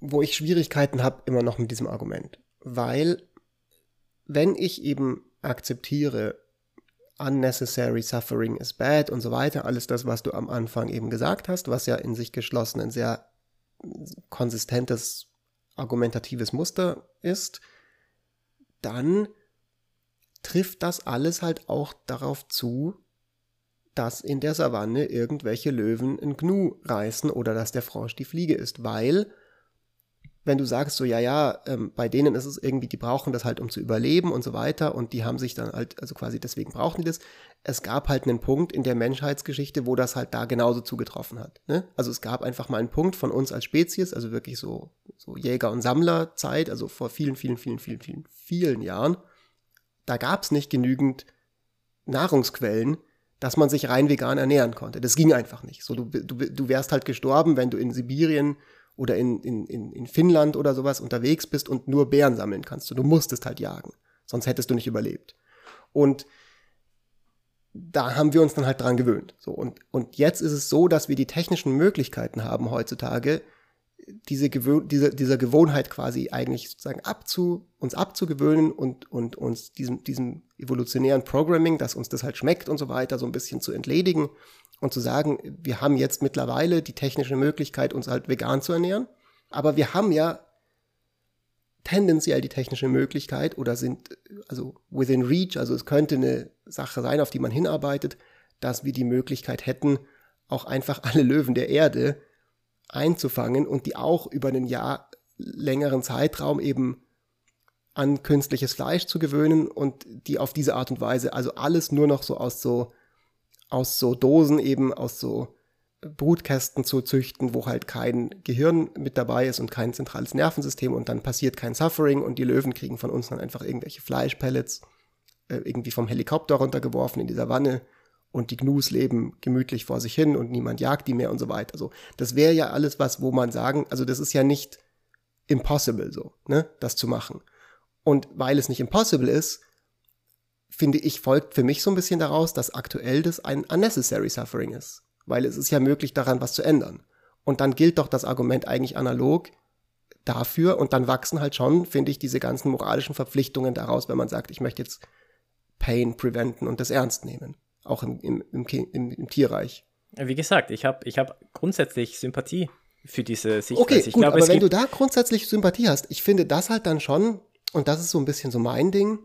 wo ich Schwierigkeiten habe immer noch mit diesem Argument. Weil, wenn ich eben akzeptiere, unnecessary suffering is bad und so weiter, alles das, was du am Anfang eben gesagt hast, was ja in sich geschlossen ein sehr konsistentes argumentatives Muster ist, dann trifft das alles halt auch darauf zu, dass in der Savanne irgendwelche Löwen ein Gnu reißen oder dass der Frosch die Fliege ist, weil wenn du sagst, so, ja, ja, ähm, bei denen ist es irgendwie, die brauchen das halt, um zu überleben und so weiter und die haben sich dann halt, also quasi deswegen brauchen die das. Es gab halt einen Punkt in der Menschheitsgeschichte, wo das halt da genauso zugetroffen hat. Ne? Also es gab einfach mal einen Punkt von uns als Spezies, also wirklich so, so Jäger- und Sammlerzeit, also vor vielen, vielen, vielen, vielen, vielen, vielen Jahren. Da gab es nicht genügend Nahrungsquellen, dass man sich rein vegan ernähren konnte. Das ging einfach nicht. So, du, du, du wärst halt gestorben, wenn du in Sibirien oder in, in, in Finnland oder sowas unterwegs bist und nur Bären sammeln kannst. Du musstest halt jagen, sonst hättest du nicht überlebt. Und da haben wir uns dann halt dran gewöhnt. So, und, und jetzt ist es so, dass wir die technischen Möglichkeiten haben heutzutage, diese, diese, dieser Gewohnheit quasi eigentlich sozusagen abzu, uns abzugewöhnen und, und uns diesem, diesem evolutionären Programming, dass uns das halt schmeckt und so weiter, so ein bisschen zu entledigen und zu sagen, wir haben jetzt mittlerweile die technische Möglichkeit, uns halt vegan zu ernähren, aber wir haben ja tendenziell die technische Möglichkeit oder sind also within reach, also es könnte eine Sache sein, auf die man hinarbeitet, dass wir die Möglichkeit hätten, auch einfach alle Löwen der Erde einzufangen und die auch über einen Jahr längeren Zeitraum eben an künstliches Fleisch zu gewöhnen und die auf diese Art und Weise, also alles nur noch so aus so aus so Dosen eben, aus so Brutkästen zu züchten, wo halt kein Gehirn mit dabei ist und kein zentrales Nervensystem und dann passiert kein Suffering und die Löwen kriegen von uns dann einfach irgendwelche Fleischpellets äh, irgendwie vom Helikopter runtergeworfen in dieser Wanne und die Gnus leben gemütlich vor sich hin und niemand jagt die mehr und so weiter. Also das wäre ja alles was, wo man sagen, also das ist ja nicht impossible so, ne, das zu machen. Und weil es nicht impossible ist, finde ich, folgt für mich so ein bisschen daraus, dass aktuell das ein unnecessary suffering ist. Weil es ist ja möglich, daran was zu ändern. Und dann gilt doch das Argument eigentlich analog dafür und dann wachsen halt schon, finde ich, diese ganzen moralischen Verpflichtungen daraus, wenn man sagt, ich möchte jetzt Pain preventen und das ernst nehmen. Auch im, im, im, im, Tierreich. Wie gesagt, ich habe ich hab grundsätzlich Sympathie für diese Sichtweise. Okay, gut, glaube, aber wenn du da grundsätzlich Sympathie hast, ich finde das halt dann schon, und das ist so ein bisschen so mein Ding,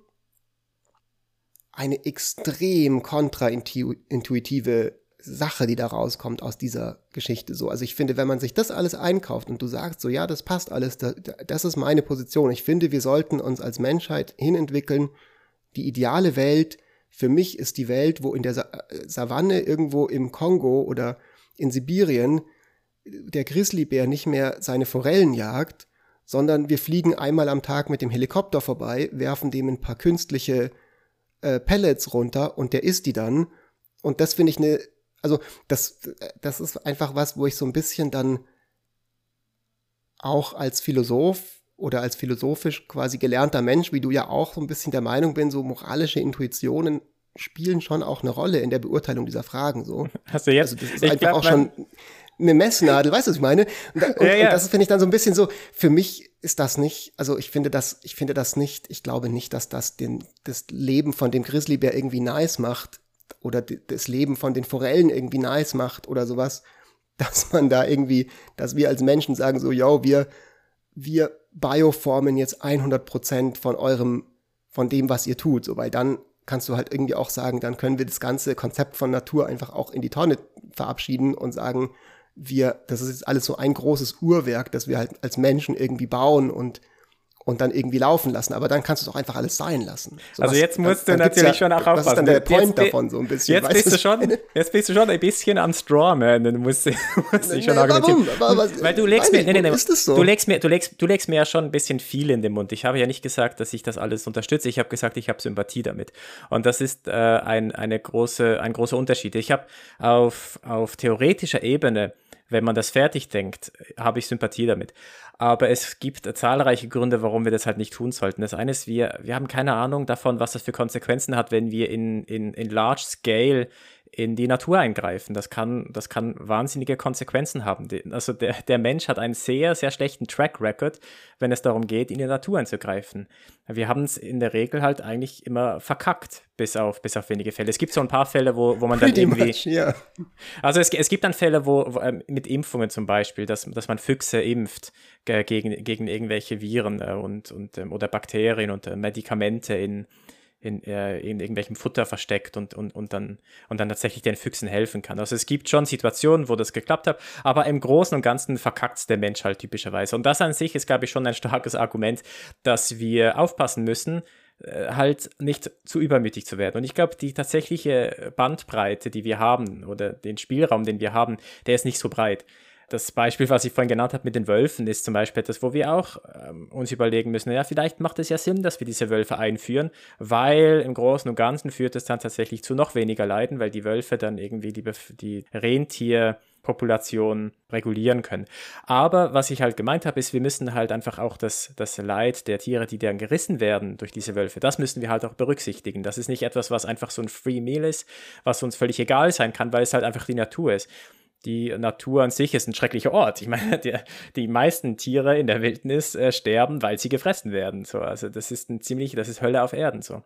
eine extrem kontraintuitive Sache, die da rauskommt aus dieser Geschichte so. Also ich finde, wenn man sich das alles einkauft und du sagst so, ja, das passt alles, das ist meine Position. Ich finde, wir sollten uns als Menschheit hinentwickeln. Die ideale Welt, für mich ist die Welt, wo in der Savanne irgendwo im Kongo oder in Sibirien der Grizzlybär nicht mehr seine Forellen jagt, sondern wir fliegen einmal am Tag mit dem Helikopter vorbei, werfen dem ein paar künstliche äh, Pellets runter und der isst die dann. Und das finde ich eine, also das, das ist einfach was, wo ich so ein bisschen dann auch als Philosoph oder als philosophisch quasi gelernter Mensch, wie du ja auch so ein bisschen der Meinung bin, so moralische Intuitionen spielen schon auch eine Rolle in der Beurteilung dieser Fragen. So. Hast du jetzt? Also das ist einfach glaub, auch schon eine Messnadel, weißt du, was ich meine? Und, und, ja, ja. und das finde ich dann so ein bisschen so, für mich ist das nicht, also ich finde das, ich finde das nicht, ich glaube nicht, dass das den, das Leben von dem Grizzlybär irgendwie nice macht oder das Leben von den Forellen irgendwie nice macht oder sowas, dass man da irgendwie, dass wir als Menschen sagen so, yo, wir, wir bioformen jetzt 100 Prozent von eurem, von dem, was ihr tut, so, weil dann kannst du halt irgendwie auch sagen, dann können wir das ganze Konzept von Natur einfach auch in die Tonne verabschieden und sagen, wir, das ist jetzt alles so ein großes Uhrwerk, das wir halt als Menschen irgendwie bauen und und dann irgendwie laufen lassen, aber dann kannst du es auch einfach alles sein lassen. So also was, jetzt musst dann, du natürlich ja, schon auch aufpassen. Was ist dann der Point jetzt, davon so ein bisschen? Jetzt bist, du schon, jetzt bist du schon ein bisschen am Strawman, dann musst du musst dich schon nee, argumentieren. Warum? Was, Weil du legst mir, nee, nee, nee, das so? du legst mir, du legst, du legst mir ja schon ein bisschen viel in den Mund. Ich habe ja nicht gesagt, dass ich das alles unterstütze. Ich habe gesagt, ich habe Sympathie damit. Und das ist äh, ein, eine große, ein großer Unterschied. Ich habe auf, auf theoretischer Ebene wenn man das fertig denkt, habe ich Sympathie damit. Aber es gibt zahlreiche Gründe, warum wir das halt nicht tun sollten. Das eine ist, wir, wir haben keine Ahnung davon, was das für Konsequenzen hat, wenn wir in, in, in Large Scale in die Natur eingreifen. Das kann, das kann wahnsinnige Konsequenzen haben. Also der, der Mensch hat einen sehr, sehr schlechten Track Record, wenn es darum geht, in die Natur einzugreifen. Wir haben es in der Regel halt eigentlich immer verkackt, bis auf, bis auf wenige Fälle. Es gibt so ein paar Fälle, wo, wo man dann irgendwie. Much, yeah. Also es, es gibt dann Fälle, wo, wo ähm, mit Impfungen zum Beispiel, dass, dass man Füchse impft gegen, gegen irgendwelche Viren äh, und, und, ähm, oder Bakterien und äh, Medikamente in, in, äh, in irgendwelchem Futter versteckt und, und, und, dann, und dann tatsächlich den Füchsen helfen kann. Also es gibt schon Situationen, wo das geklappt hat, aber im Großen und Ganzen verkackt der Mensch halt typischerweise. Und das an sich ist, glaube ich, schon ein starkes Argument, dass wir aufpassen müssen, äh, halt nicht zu übermütig zu werden. Und ich glaube, die tatsächliche Bandbreite, die wir haben oder den Spielraum, den wir haben, der ist nicht so breit das Beispiel, was ich vorhin genannt habe mit den Wölfen, ist zum Beispiel etwas, wo wir auch ähm, uns überlegen müssen, ja, vielleicht macht es ja Sinn, dass wir diese Wölfe einführen, weil im Großen und Ganzen führt es dann tatsächlich zu noch weniger Leiden, weil die Wölfe dann irgendwie die, die Rentierpopulation regulieren können. Aber was ich halt gemeint habe, ist, wir müssen halt einfach auch das, das Leid der Tiere, die dann gerissen werden durch diese Wölfe, das müssen wir halt auch berücksichtigen. Das ist nicht etwas, was einfach so ein Free Meal ist, was uns völlig egal sein kann, weil es halt einfach die Natur ist die Natur an sich ist ein schrecklicher Ort. Ich meine, die, die meisten Tiere in der Wildnis äh, sterben, weil sie gefressen werden. So, also das ist ein ziemlich, das ist Hölle auf Erden. So.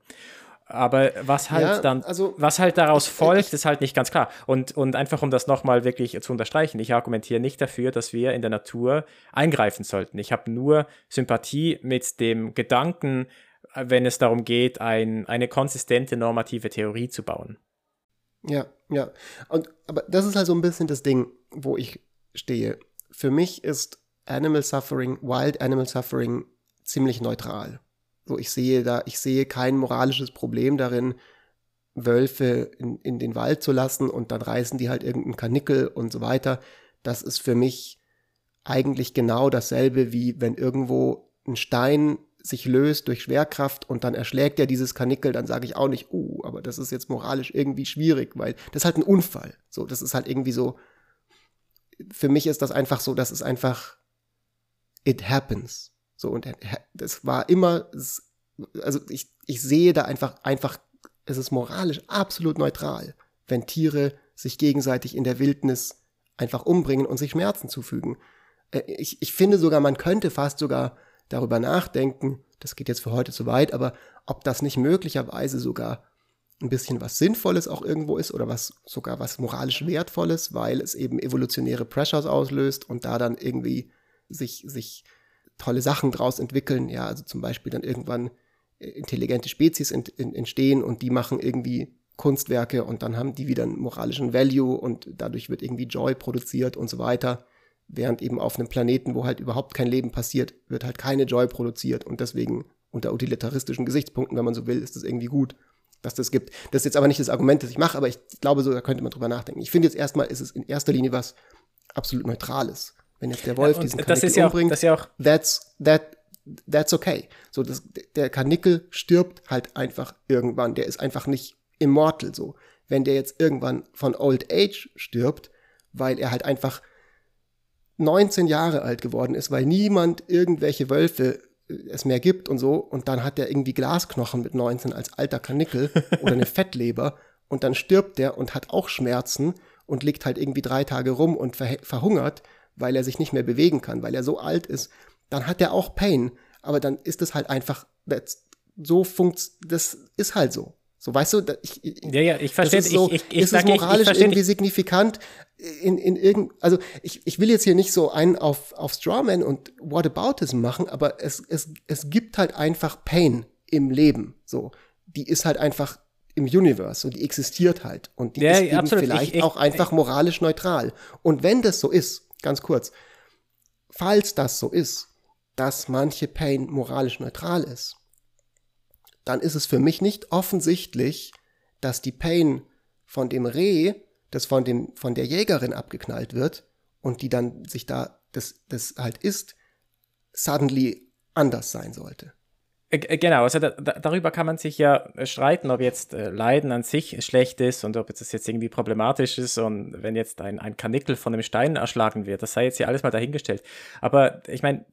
Aber was halt ja, dann, also, was halt daraus folgt, ist halt nicht ganz klar. Und, und einfach um das nochmal wirklich zu unterstreichen, ich argumentiere nicht dafür, dass wir in der Natur eingreifen sollten. Ich habe nur Sympathie mit dem Gedanken, wenn es darum geht, ein, eine konsistente normative Theorie zu bauen. Ja, ja. Und, aber das ist halt so ein bisschen das Ding, wo ich stehe. Für mich ist Animal Suffering, Wild Animal Suffering ziemlich neutral. So, ich sehe da, ich sehe kein moralisches Problem darin, Wölfe in, in den Wald zu lassen und dann reißen die halt irgendeinen Kanickel und so weiter. Das ist für mich eigentlich genau dasselbe, wie wenn irgendwo ein Stein sich löst durch Schwerkraft und dann erschlägt er dieses Kanickel, dann sage ich auch nicht, uh, aber das ist jetzt moralisch irgendwie schwierig, weil das ist halt ein Unfall. So, das ist halt irgendwie so, für mich ist das einfach so, das ist einfach, it happens. So, und das war immer, also ich, ich sehe da einfach, einfach, es ist moralisch absolut neutral, wenn Tiere sich gegenseitig in der Wildnis einfach umbringen und sich Schmerzen zufügen. Äh, ich, ich finde sogar, man könnte fast sogar darüber nachdenken, das geht jetzt für heute zu weit, aber ob das nicht möglicherweise sogar ein bisschen was Sinnvolles auch irgendwo ist oder was sogar was moralisch Wertvolles, weil es eben evolutionäre Pressures auslöst und da dann irgendwie sich, sich tolle Sachen draus entwickeln, ja, also zum Beispiel dann irgendwann äh, intelligente Spezies ent, entstehen und die machen irgendwie Kunstwerke und dann haben die wieder einen moralischen Value und dadurch wird irgendwie Joy produziert und so weiter. Während eben auf einem Planeten, wo halt überhaupt kein Leben passiert, wird halt keine Joy produziert und deswegen unter utilitaristischen Gesichtspunkten, wenn man so will, ist das irgendwie gut, dass das gibt. Das ist jetzt aber nicht das Argument, das ich mache, aber ich glaube, so da könnte man drüber nachdenken. Ich finde jetzt erstmal, ist es in erster Linie was absolut Neutrales. Wenn jetzt der Wolf ja, diesen Kanickel ja umbringt, auch, ja that's, that, that's okay. So, das, der Kanickel stirbt halt einfach irgendwann. Der ist einfach nicht immortal so. Wenn der jetzt irgendwann von Old Age stirbt, weil er halt einfach 19 Jahre alt geworden ist, weil niemand irgendwelche Wölfe äh, es mehr gibt und so. Und dann hat er irgendwie Glasknochen mit 19 als alter Kanickel oder eine Fettleber. Und dann stirbt der und hat auch Schmerzen und liegt halt irgendwie drei Tage rum und ver verhungert, weil er sich nicht mehr bewegen kann, weil er so alt ist. Dann hat er auch Pain. Aber dann ist es halt einfach, so funkt, das ist halt so. So, weißt du, ich, ja, ja, ich verstehe. So, ich, ich, ist es moralisch ich, irgendwie signifikant in, in irgend, also ich, ich will jetzt hier nicht so einen auf, auf Strawman und Whataboutism machen, aber es, es, es gibt halt einfach Pain im Leben, so. Die ist halt einfach im Universe so, die existiert halt und die ja, ist eben absolut. vielleicht auch einfach moralisch neutral. Und wenn das so ist, ganz kurz, falls das so ist, dass manche Pain moralisch neutral ist, dann ist es für mich nicht offensichtlich, dass die Pain von dem Reh, das von, dem, von der Jägerin abgeknallt wird und die dann sich da das, das halt ist, suddenly anders sein sollte. Äh, äh, genau, also da, da, darüber kann man sich ja streiten, ob jetzt äh, Leiden an sich schlecht ist und ob es jetzt irgendwie problematisch ist und wenn jetzt ein, ein Kanickel von einem Stein erschlagen wird, das sei jetzt ja alles mal dahingestellt. Aber ich meine,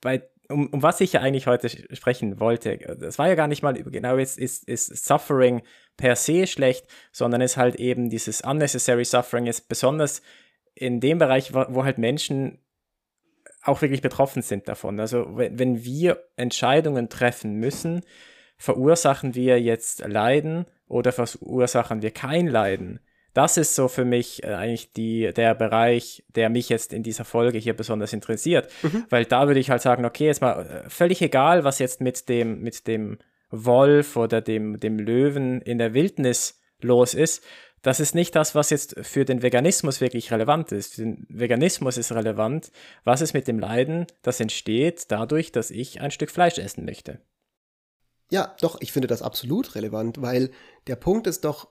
bei um, um was ich ja eigentlich heute sprechen wollte, das war ja gar nicht mal genau jetzt ist, ist Suffering per se schlecht, sondern ist halt eben dieses unnecessary Suffering ist besonders in dem Bereich, wo, wo halt Menschen auch wirklich betroffen sind davon. Also wenn wir Entscheidungen treffen müssen, verursachen wir jetzt Leiden oder verursachen wir kein Leiden? Das ist so für mich äh, eigentlich die, der Bereich, der mich jetzt in dieser Folge hier besonders interessiert. Mhm. Weil da würde ich halt sagen, okay, jetzt mal äh, völlig egal, was jetzt mit dem, mit dem Wolf oder dem, dem Löwen in der Wildnis los ist das ist nicht das, was jetzt für den Veganismus wirklich relevant ist. Für den Veganismus ist relevant, was ist mit dem Leiden, das entsteht dadurch, dass ich ein Stück Fleisch essen möchte. Ja, doch, ich finde das absolut relevant, weil der Punkt ist doch,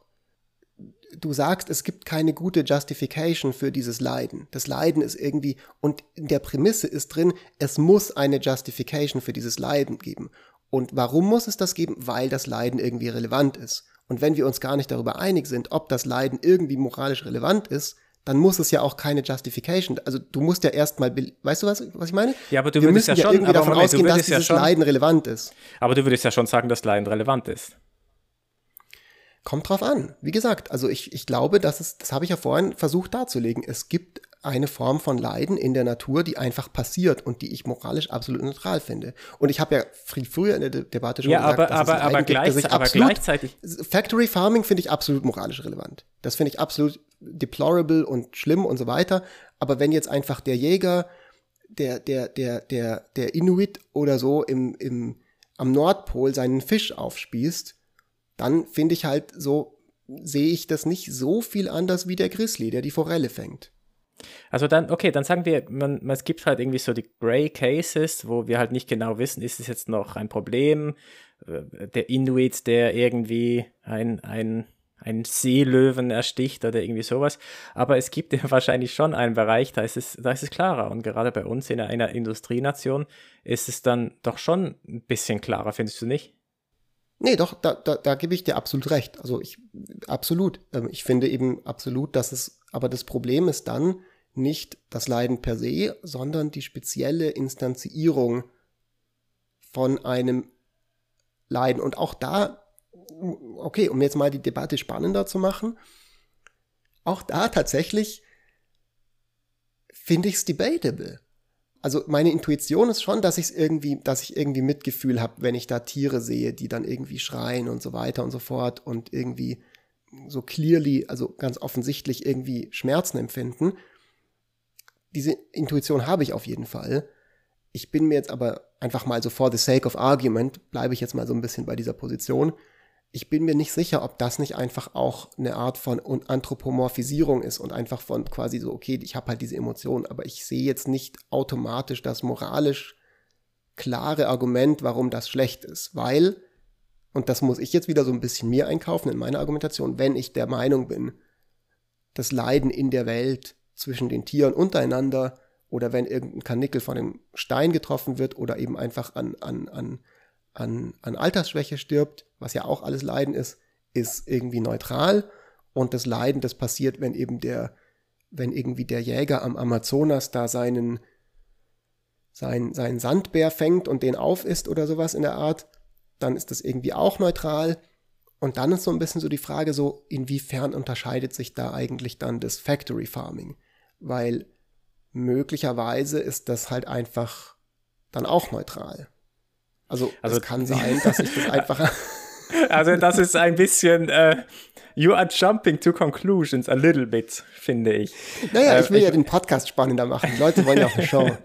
du sagst, es gibt keine gute Justification für dieses Leiden. Das Leiden ist irgendwie, und in der Prämisse ist drin, es muss eine Justification für dieses Leiden geben. Und warum muss es das geben? Weil das Leiden irgendwie relevant ist. Und wenn wir uns gar nicht darüber einig sind, ob das Leiden irgendwie moralisch relevant ist, dann muss es ja auch keine Justification. Also du musst ja erstmal, weißt du was, was ich meine? Ja, aber du wir würdest ja, schon irgendwie davon Moment, ausgehen, dass dieses ja schon, Leiden relevant ist. Aber du würdest ja schon sagen, dass Leiden relevant ist. Kommt drauf an. Wie gesagt, also ich, ich glaube, dass es, das habe ich ja vorhin versucht darzulegen. Es gibt eine Form von Leiden in der Natur, die einfach passiert und die ich moralisch absolut neutral finde. Und ich habe ja früher in der De Debatte schon ja, gesagt, aber, dass aber, es aber, gibt, aber gleichzeitig. Factory Farming finde ich absolut moralisch relevant. Das finde ich absolut deplorable und schlimm und so weiter. Aber wenn jetzt einfach der Jäger, der, der, der, der, der Inuit oder so im, im, am Nordpol seinen Fisch aufspießt, dann finde ich halt so, sehe ich das nicht so viel anders wie der Grizzly, der die Forelle fängt. Also dann, okay, dann sagen wir, man, man, es gibt halt irgendwie so die Gray Cases, wo wir halt nicht genau wissen, ist es jetzt noch ein Problem, äh, der Inuit, der irgendwie ein, ein, ein Seelöwen ersticht oder irgendwie sowas. Aber es gibt ja wahrscheinlich schon einen Bereich, da ist es, da ist es klarer. Und gerade bei uns in einer Industrienation ist es dann doch schon ein bisschen klarer, findest du nicht? Nee, doch, da, da, da gebe ich dir absolut recht. Also ich, absolut. Ähm, ich finde eben absolut, dass es, aber das Problem ist dann, nicht das Leiden per se, sondern die spezielle Instanzierung von einem Leiden. Und auch da, okay, um jetzt mal die Debatte spannender zu machen, auch da tatsächlich finde ich es debatable. Also meine Intuition ist schon, dass ich irgendwie, dass ich irgendwie Mitgefühl habe, wenn ich da Tiere sehe, die dann irgendwie schreien und so weiter und so fort und irgendwie so clearly, also ganz offensichtlich irgendwie Schmerzen empfinden diese Intuition habe ich auf jeden Fall. Ich bin mir jetzt aber einfach mal so for the sake of argument, bleibe ich jetzt mal so ein bisschen bei dieser Position. Ich bin mir nicht sicher, ob das nicht einfach auch eine Art von Anthropomorphisierung ist und einfach von quasi so, okay, ich habe halt diese Emotionen, aber ich sehe jetzt nicht automatisch das moralisch klare Argument, warum das schlecht ist, weil, und das muss ich jetzt wieder so ein bisschen mir einkaufen in meiner Argumentation, wenn ich der Meinung bin, das Leiden in der Welt zwischen den Tieren untereinander oder wenn irgendein Kanickel von einem Stein getroffen wird oder eben einfach an, an, an, an, an Altersschwäche stirbt, was ja auch alles Leiden ist, ist irgendwie neutral. Und das Leiden, das passiert, wenn eben der, wenn irgendwie der Jäger am Amazonas da seinen, sein, seinen Sandbär fängt und den aufisst oder sowas in der Art, dann ist das irgendwie auch neutral. Und dann ist so ein bisschen so die Frage so, inwiefern unterscheidet sich da eigentlich dann das Factory Farming? weil möglicherweise ist das halt einfach dann auch neutral. Also, also es kann sein, dass ich das einfach. Also das ist ein bisschen, uh, you are jumping to conclusions a little bit, finde ich. Naja, ich will ähm, ja den Podcast spannender machen. Die Leute wollen ja auch eine Show.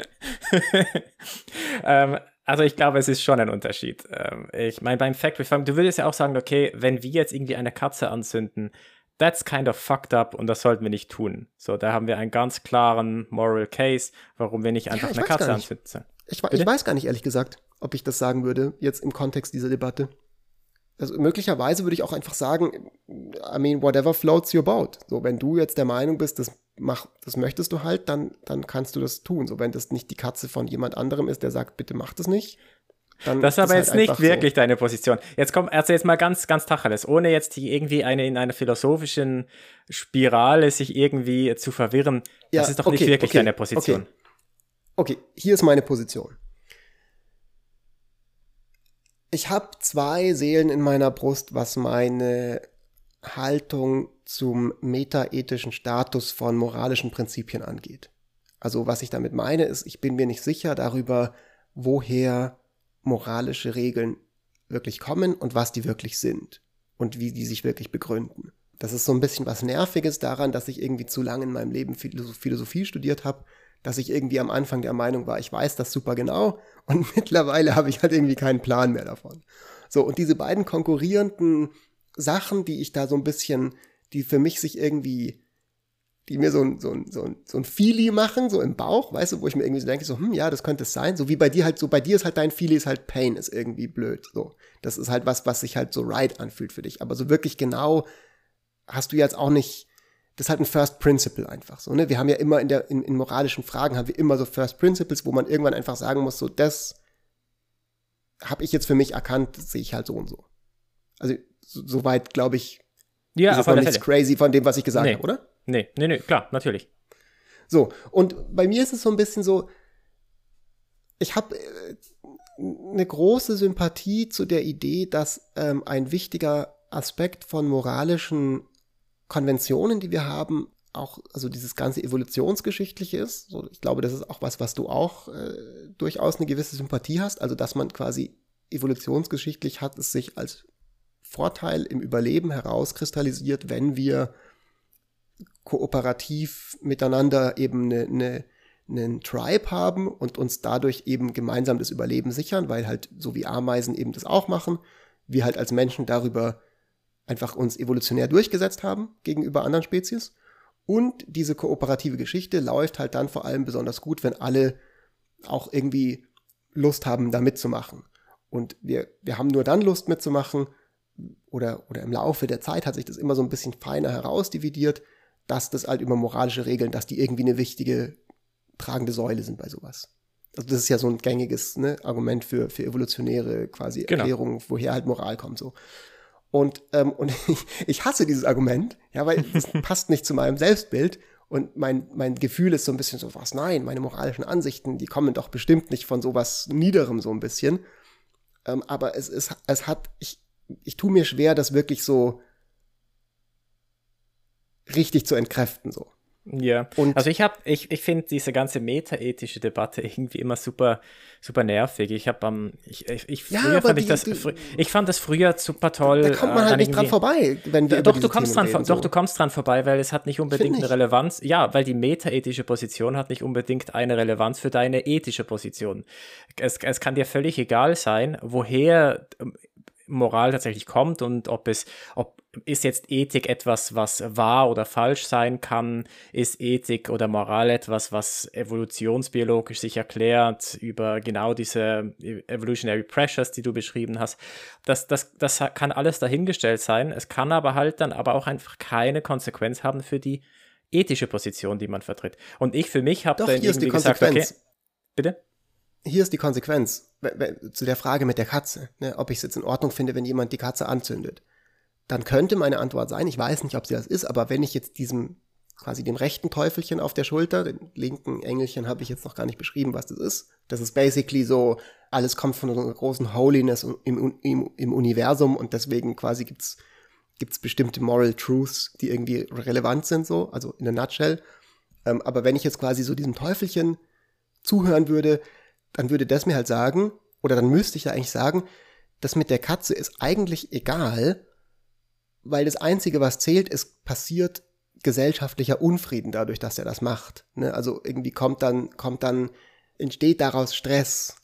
ähm, also ich glaube, es ist schon ein Unterschied. Ähm, ich meine, beim Factory Farm, du würdest ja auch sagen, okay, wenn wir jetzt irgendwie eine Katze anzünden, that's kind of fucked up und das sollten wir nicht tun. So, da haben wir einen ganz klaren Moral Case, warum wir nicht einfach ja, eine Katze anzünden. Ich, ich, weiß gar nicht, ehrlich gesagt, ob ich das sagen würde, jetzt im Kontext dieser Debatte. Also möglicherweise würde ich auch einfach sagen, I mean, whatever floats your boat. So, wenn du jetzt der Meinung bist, das mach, das möchtest du halt, dann, dann kannst du das tun. So, wenn das nicht die Katze von jemand anderem ist, der sagt, bitte mach das nicht, dann das ist aber jetzt halt nicht wirklich so. deine Position. Jetzt komm, erzähl jetzt mal ganz, ganz Tacheles, ohne jetzt irgendwie eine in einer philosophischen Spirale sich irgendwie zu verwirren. Ja, das ist doch okay, nicht wirklich okay, deine Position. Okay. okay, hier ist meine Position. Ich habe zwei Seelen in meiner Brust, was meine Haltung zum metaethischen Status von moralischen Prinzipien angeht. Also was ich damit meine, ist, ich bin mir nicht sicher darüber, woher moralische Regeln wirklich kommen und was die wirklich sind und wie die sich wirklich begründen. Das ist so ein bisschen was Nerviges daran, dass ich irgendwie zu lange in meinem Leben Philosophie studiert habe, dass ich irgendwie am Anfang der Meinung war, ich weiß das super genau und mittlerweile habe ich halt irgendwie keinen Plan mehr davon. So, und diese beiden konkurrierenden Sachen, die ich da so ein bisschen, die für mich sich irgendwie die mir so ein, so ein, so ein, so ein Feelie machen, so im Bauch, weißt du, wo ich mir irgendwie so denke, so, hm, ja, das könnte es sein. So wie bei dir halt, so bei dir ist halt dein Feelie ist halt Pain, ist irgendwie blöd. So. Das ist halt was, was sich halt so right anfühlt für dich. Aber so wirklich genau hast du jetzt auch nicht, das ist halt ein First Principle einfach so, ne? Wir haben ja immer in der, in, in moralischen Fragen haben wir immer so First Principles, wo man irgendwann einfach sagen muss, so, das habe ich jetzt für mich erkannt, sehe ich halt so und so. Also, soweit, so glaube ich, ja, ist es noch nichts crazy von dem, was ich gesagt nee. habe, oder? Nee, nee, nee, klar, natürlich. So, und bei mir ist es so ein bisschen so, ich habe äh, eine große Sympathie zu der Idee, dass ähm, ein wichtiger Aspekt von moralischen Konventionen, die wir haben, auch, also dieses ganze evolutionsgeschichtliche ist. So, ich glaube, das ist auch was, was du auch äh, durchaus eine gewisse Sympathie hast. Also, dass man quasi evolutionsgeschichtlich hat es sich als Vorteil im Überleben herauskristallisiert, wenn wir kooperativ miteinander eben eine, eine, einen Tribe haben und uns dadurch eben gemeinsam das Überleben sichern, weil halt so wie Ameisen eben das auch machen, wir halt als Menschen darüber einfach uns evolutionär durchgesetzt haben gegenüber anderen Spezies. Und diese kooperative Geschichte läuft halt dann vor allem besonders gut, wenn alle auch irgendwie Lust haben, da mitzumachen. Und wir, wir haben nur dann Lust mitzumachen, oder, oder im Laufe der Zeit hat sich das immer so ein bisschen feiner herausdividiert, dass das halt über moralische Regeln, dass die irgendwie eine wichtige tragende Säule sind bei sowas. Also das ist ja so ein gängiges ne, Argument für, für evolutionäre quasi genau. Erklärungen, woher halt Moral kommt so. Und, ähm, und ich, ich hasse dieses Argument, ja, weil es passt nicht zu meinem Selbstbild. Und mein, mein Gefühl ist so ein bisschen so, was, nein, meine moralischen Ansichten, die kommen doch bestimmt nicht von sowas Niederem so ein bisschen. Ähm, aber es, es, es hat, ich, ich tue mir schwer, das wirklich so richtig zu entkräften so. Ja, und also ich habe, ich, ich finde diese ganze metaethische Debatte irgendwie immer super, super nervig. Ich habe am, ähm, ich, ich, früher ja, fand die, ich das, die, ich fand das früher super toll. Da kommt man halt nicht dran vorbei, wenn wir doch, du kommst dran, reden, doch, du kommst dran vorbei, weil es hat nicht unbedingt eine Relevanz. Ja, weil die metaethische Position hat nicht unbedingt eine Relevanz für deine ethische Position. Es, es kann dir völlig egal sein, woher Moral tatsächlich kommt und ob es, ob ist jetzt Ethik etwas, was wahr oder falsch sein kann? Ist Ethik oder Moral etwas, was evolutionsbiologisch sich erklärt über genau diese evolutionary pressures, die du beschrieben hast? Das, das, das kann alles dahingestellt sein. Es kann aber halt dann aber auch einfach keine Konsequenz haben für die ethische Position, die man vertritt. Und ich für mich habe dann irgendwie gesagt, okay, bitte? hier ist die Konsequenz zu der Frage mit der Katze, ne, ob ich es jetzt in Ordnung finde, wenn jemand die Katze anzündet. Dann könnte meine Antwort sein, ich weiß nicht, ob sie das ist, aber wenn ich jetzt diesem quasi dem rechten Teufelchen auf der Schulter, den linken Engelchen habe ich jetzt noch gar nicht beschrieben, was das ist. Das ist basically so, alles kommt von einer großen Holiness im, im, im Universum und deswegen quasi gibt's gibt's bestimmte Moral Truths, die irgendwie relevant sind, so, also in a nutshell. Ähm, aber wenn ich jetzt quasi so diesem Teufelchen zuhören würde, dann würde das mir halt sagen, oder dann müsste ich ja eigentlich sagen, das mit der Katze ist eigentlich egal, weil das Einzige, was zählt, ist, passiert gesellschaftlicher Unfrieden dadurch, dass er das macht. Ne? Also irgendwie kommt dann, kommt dann, entsteht daraus Stress.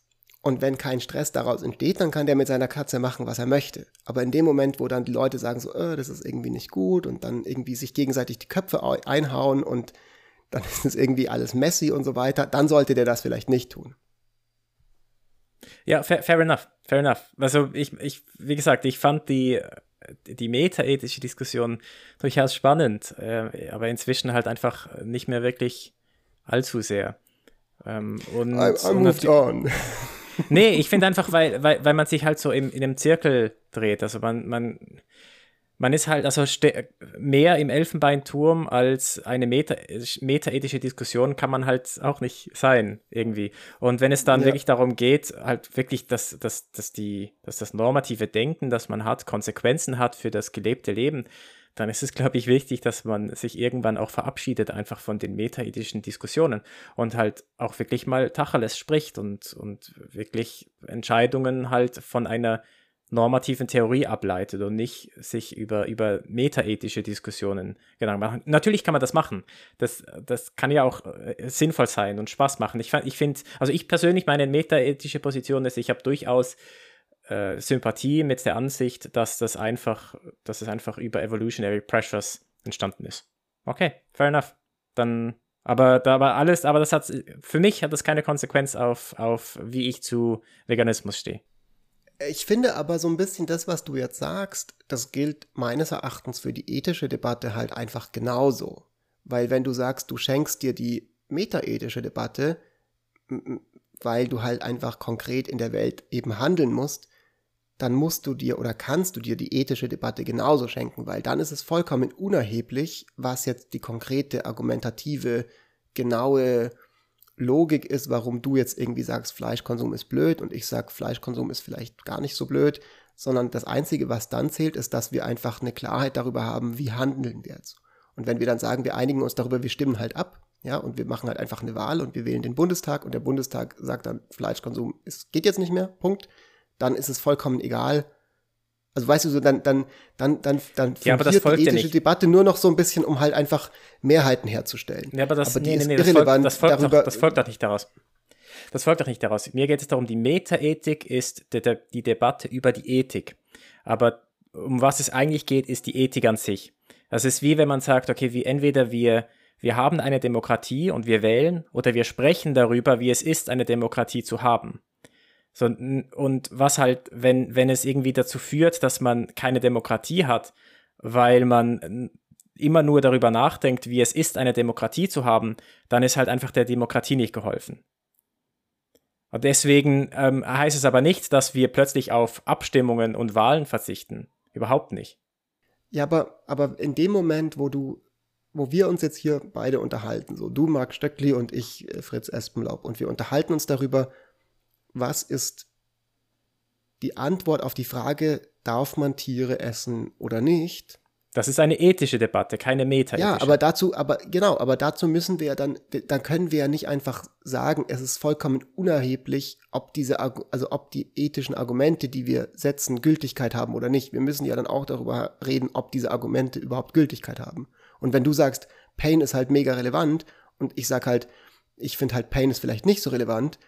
Und wenn kein Stress daraus entsteht, dann kann der mit seiner Katze machen, was er möchte. Aber in dem Moment, wo dann die Leute sagen so, äh, das ist irgendwie nicht gut und dann irgendwie sich gegenseitig die Köpfe einhauen und dann ist es irgendwie alles messy und so weiter, dann sollte der das vielleicht nicht tun. Ja, fair, fair enough, fair enough. Also ich, ich, wie gesagt, ich fand die, die metaethische Diskussion durchaus spannend, äh, aber inzwischen halt einfach nicht mehr wirklich allzu sehr. Ähm, und, I, I moved on. nee, ich finde einfach, weil, weil, weil man sich halt so im, in einem Zirkel dreht. Also man, man, man ist halt also mehr im Elfenbeinturm als eine meta metaethische Diskussion kann man halt auch nicht sein irgendwie. Und wenn es dann ja. wirklich darum geht, halt wirklich, dass, dass, dass, die, dass das normative Denken, das man hat, Konsequenzen hat für das gelebte Leben, dann ist es, glaube ich, wichtig, dass man sich irgendwann auch verabschiedet einfach von den metaethischen Diskussionen und halt auch wirklich mal Tacheles spricht und, und wirklich Entscheidungen halt von einer normativen Theorie ableitet und nicht sich über, über metaethische Diskussionen Gedanken machen. Natürlich kann man das machen. Das, das kann ja auch äh, sinnvoll sein und Spaß machen. Ich, ich finde, also ich persönlich, meine metaethische Position ist, ich habe durchaus äh, Sympathie mit der Ansicht, dass das einfach, dass es einfach über Evolutionary Pressures entstanden ist. Okay, fair enough. Dann, aber da war alles, aber das hat, für mich hat das keine Konsequenz auf, auf wie ich zu Veganismus stehe. Ich finde aber so ein bisschen das, was du jetzt sagst, das gilt meines Erachtens für die ethische Debatte halt einfach genauso. Weil wenn du sagst, du schenkst dir die metaethische Debatte, weil du halt einfach konkret in der Welt eben handeln musst, dann musst du dir oder kannst du dir die ethische Debatte genauso schenken, weil dann ist es vollkommen unerheblich, was jetzt die konkrete, argumentative, genaue Logik ist, warum du jetzt irgendwie sagst, Fleischkonsum ist blöd und ich sag, Fleischkonsum ist vielleicht gar nicht so blöd, sondern das Einzige, was dann zählt, ist, dass wir einfach eine Klarheit darüber haben, wie handeln wir jetzt. Und wenn wir dann sagen, wir einigen uns darüber, wir stimmen halt ab, ja, und wir machen halt einfach eine Wahl und wir wählen den Bundestag und der Bundestag sagt dann, Fleischkonsum ist, geht jetzt nicht mehr, Punkt, dann ist es vollkommen egal, also weißt du so, dann, dann, dann, dann, dann ja, aber das folgt die ethische ja Debatte nur noch so ein bisschen, um halt einfach Mehrheiten herzustellen. Ja, aber das, aber nee, nee, nee, das folgt, das folgt, darüber, doch, das folgt doch nicht daraus. Das folgt doch nicht daraus. Mir geht es darum, die Metaethik ist de, die Debatte über die Ethik. Aber um was es eigentlich geht, ist die Ethik an sich. Das ist wie wenn man sagt, okay, wie entweder wir, wir haben eine Demokratie und wir wählen oder wir sprechen darüber, wie es ist, eine Demokratie zu haben. So, und was halt, wenn, wenn es irgendwie dazu führt, dass man keine Demokratie hat, weil man immer nur darüber nachdenkt, wie es ist, eine Demokratie zu haben, dann ist halt einfach der Demokratie nicht geholfen. Und deswegen ähm, heißt es aber nicht, dass wir plötzlich auf Abstimmungen und Wahlen verzichten. Überhaupt nicht. Ja, aber, aber in dem Moment, wo du, wo wir uns jetzt hier beide unterhalten, so du, Marc Stöckli und ich, äh, Fritz Espenlaub, und wir unterhalten uns darüber, was ist die Antwort auf die Frage, darf man Tiere essen oder nicht? Das ist eine ethische Debatte, keine meta -ethische. Ja, aber dazu, aber genau, aber dazu müssen wir ja dann, dann können wir ja nicht einfach sagen, es ist vollkommen unerheblich, ob diese, also ob die ethischen Argumente, die wir setzen, Gültigkeit haben oder nicht. Wir müssen ja dann auch darüber reden, ob diese Argumente überhaupt Gültigkeit haben. Und wenn du sagst, Pain ist halt mega relevant und ich sag halt, ich finde halt Pain ist vielleicht nicht so relevant,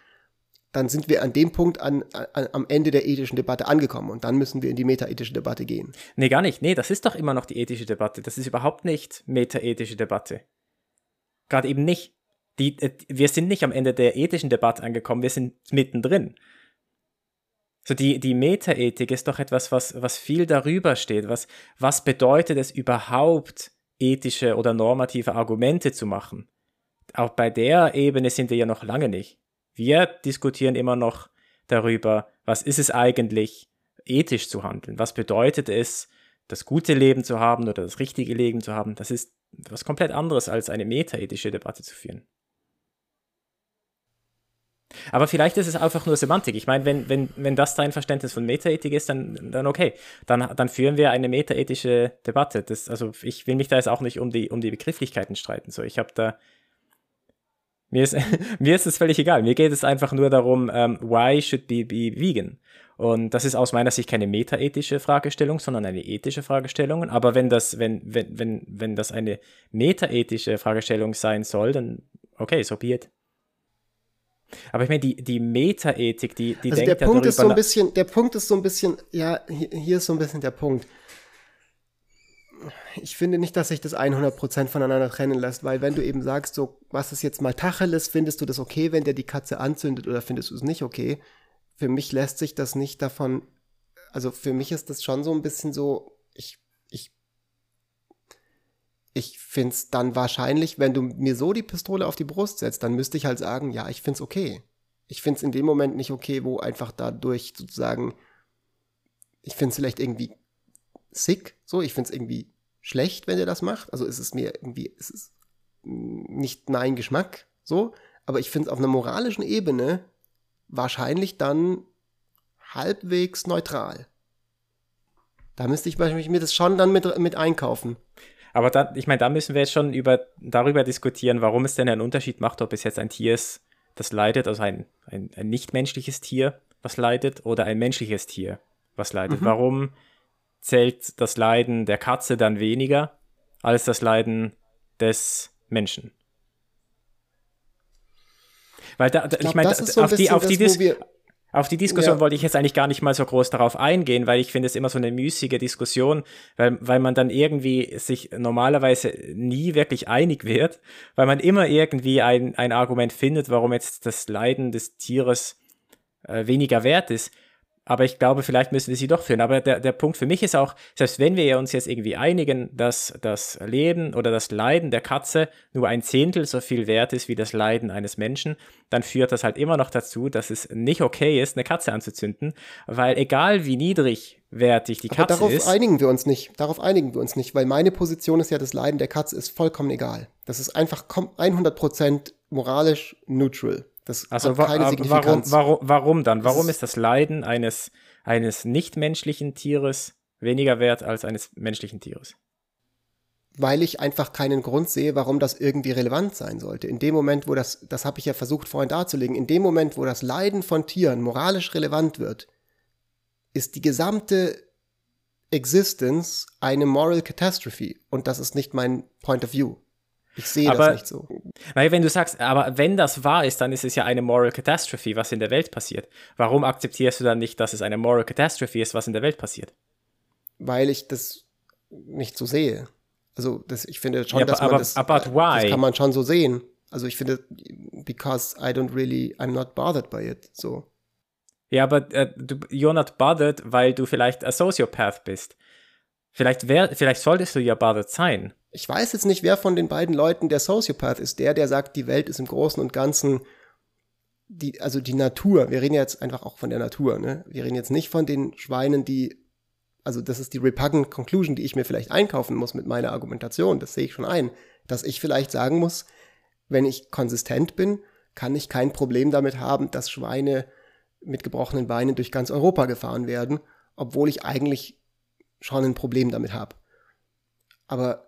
dann sind wir an dem Punkt an, an, am Ende der ethischen Debatte angekommen und dann müssen wir in die metaethische Debatte gehen. Nee, gar nicht. Nee, das ist doch immer noch die ethische Debatte. Das ist überhaupt nicht metaethische Debatte. Gerade eben nicht. Die, äh, wir sind nicht am Ende der ethischen Debatte angekommen, wir sind mittendrin. So die, die Metaethik ist doch etwas, was, was viel darüber steht. Was, was bedeutet es überhaupt, ethische oder normative Argumente zu machen? Auch bei der Ebene sind wir ja noch lange nicht. Wir diskutieren immer noch darüber, was ist es eigentlich, ethisch zu handeln? Was bedeutet es, das gute Leben zu haben oder das richtige Leben zu haben? Das ist was komplett anderes, als eine metaethische Debatte zu führen. Aber vielleicht ist es einfach nur Semantik. Ich meine, wenn, wenn, wenn das dein Verständnis von Metaethik ist, dann, dann okay. Dann, dann führen wir eine metaethische Debatte. Das, also ich will mich da jetzt auch nicht um die, um die Begrifflichkeiten streiten. So, ich habe da mir ist, mir ist es völlig egal. Mir geht es einfach nur darum, ähm, why should be be vegan? Und das ist aus meiner Sicht keine metaethische Fragestellung, sondern eine ethische Fragestellung. Aber wenn das, wenn, wenn, wenn, wenn das eine metaethische Fragestellung sein soll, dann okay, so be it. Aber ich meine, die, die Metaethik, die, die also denkt der Punkt ist so ein bisschen, der Punkt ist so ein bisschen, ja, hier, hier ist so ein bisschen der Punkt ich finde nicht, dass sich das 100% voneinander trennen lässt, weil wenn du eben sagst, so, was ist jetzt mal Tacheles, findest du das okay, wenn der die Katze anzündet oder findest du es nicht okay? für mich lässt sich das nicht davon, also für mich ist das schon so ein bisschen so, ich, ich, ich finde es dann wahrscheinlich, wenn du mir so die Pistole auf die Brust setzt, dann müsste ich halt sagen, ja, ich finde es okay. Ich finde es in dem Moment nicht okay, wo einfach dadurch sozusagen, ich finde es vielleicht irgendwie sick, so, ich finde es irgendwie schlecht, wenn er das macht. Also ist es mir irgendwie, es ist nicht mein Geschmack, so, aber ich finde es auf einer moralischen Ebene wahrscheinlich dann halbwegs neutral. Da müsste ich mir das schon dann mit, mit einkaufen. Aber da, ich meine, da müssen wir jetzt schon über, darüber diskutieren, warum es denn einen Unterschied macht, ob es jetzt ein Tier ist, das leidet, also ein, ein, ein nichtmenschliches Tier, was leidet, oder ein menschliches Tier, was leidet. Mhm. Warum zählt das Leiden der Katze dann weniger als das Leiden des Menschen? Weil da, ich, ich meine, so auf, die, auf, die das, auf die Diskussion ja. wollte ich jetzt eigentlich gar nicht mal so groß darauf eingehen, weil ich finde es immer so eine müßige Diskussion, weil, weil man dann irgendwie sich normalerweise nie wirklich einig wird, weil man immer irgendwie ein, ein Argument findet, warum jetzt das Leiden des Tieres äh, weniger wert ist. Aber ich glaube, vielleicht müssen wir sie doch führen. Aber der, der Punkt für mich ist auch, selbst wenn wir uns jetzt irgendwie einigen, dass das Leben oder das Leiden der Katze nur ein Zehntel so viel wert ist wie das Leiden eines Menschen, dann führt das halt immer noch dazu, dass es nicht okay ist, eine Katze anzuzünden, weil egal wie niedrigwertig die Katze Aber darauf ist. Darauf einigen wir uns nicht. Darauf einigen wir uns nicht, weil meine Position ist ja, das Leiden der Katze ist vollkommen egal. Das ist einfach 100% moralisch neutral. Das also hat keine Signifikanz. Warum, warum, warum dann? Warum ist das Leiden eines, eines nichtmenschlichen Tieres weniger wert als eines menschlichen Tieres? Weil ich einfach keinen Grund sehe, warum das irgendwie relevant sein sollte. In dem Moment, wo das, das habe ich ja versucht vorhin darzulegen, in dem Moment, wo das Leiden von Tieren moralisch relevant wird, ist die gesamte Existence eine Moral Catastrophe. Und das ist nicht mein Point of View. Ich sehe das nicht so. Weil wenn du sagst, aber wenn das wahr ist, dann ist es ja eine Moral Catastrophe, was in der Welt passiert. Warum akzeptierst du dann nicht, dass es eine Moral Catastrophe ist, was in der Welt passiert? Weil ich das nicht so sehe. Also das, ich finde schon, ja, dass man aber, das, aber das kann man schon so sehen. Also ich finde, because I don't really, I'm not bothered by it. So. Ja, aber äh, du, you're not bothered, weil du vielleicht ein Sociopath bist. Vielleicht, wär, vielleicht solltest du ja bothered sein ich weiß jetzt nicht, wer von den beiden Leuten der Sociopath ist. Der, der sagt, die Welt ist im Großen und Ganzen die, also die Natur. Wir reden jetzt einfach auch von der Natur, ne? Wir reden jetzt nicht von den Schweinen, die, also das ist die repugnant Conclusion, die ich mir vielleicht einkaufen muss mit meiner Argumentation. Das sehe ich schon ein. Dass ich vielleicht sagen muss, wenn ich konsistent bin, kann ich kein Problem damit haben, dass Schweine mit gebrochenen Beinen durch ganz Europa gefahren werden, obwohl ich eigentlich schon ein Problem damit habe. Aber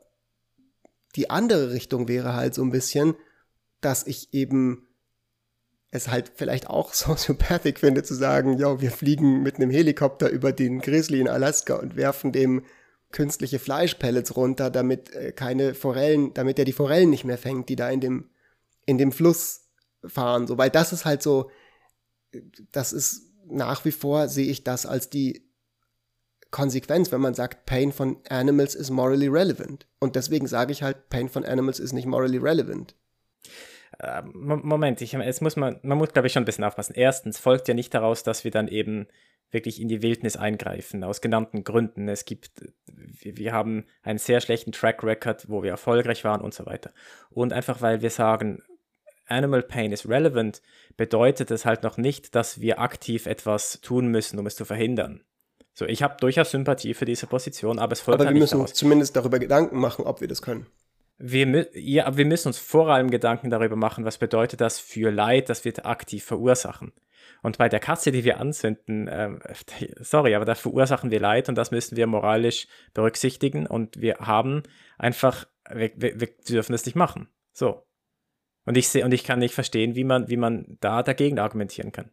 die andere Richtung wäre halt so ein bisschen, dass ich eben es halt vielleicht auch sociopathic finde zu sagen, ja, wir fliegen mit einem Helikopter über den Grizzly in Alaska und werfen dem künstliche Fleischpellets runter, damit äh, keine Forellen, damit er die Forellen nicht mehr fängt, die da in dem in dem Fluss fahren, so, weil das ist halt so das ist nach wie vor sehe ich das als die Konsequenz, wenn man sagt, Pain von Animals is morally relevant. Und deswegen sage ich halt, Pain von Animals is nicht morally relevant. Äh, Moment, ich, jetzt muss man, man muss, glaube ich, schon ein bisschen aufpassen. Erstens folgt ja nicht daraus, dass wir dann eben wirklich in die Wildnis eingreifen, aus genannten Gründen. Es gibt, wir haben einen sehr schlechten Track Record, wo wir erfolgreich waren und so weiter. Und einfach weil wir sagen, Animal Pain is relevant, bedeutet es halt noch nicht, dass wir aktiv etwas tun müssen, um es zu verhindern. So, ich habe durchaus Sympathie für diese Position, aber es folgt Aber halt wir müssen uns zumindest darüber Gedanken machen, ob wir das können. Wir, ja, wir müssen uns vor allem Gedanken darüber machen, was bedeutet das für Leid, das wir aktiv verursachen. Und bei der Katze, die wir anzünden, ähm, sorry, aber da verursachen wir Leid und das müssen wir moralisch berücksichtigen und wir haben einfach, wir, wir, wir dürfen es nicht machen. So. Und ich sehe, und ich kann nicht verstehen, wie man, wie man da dagegen argumentieren kann.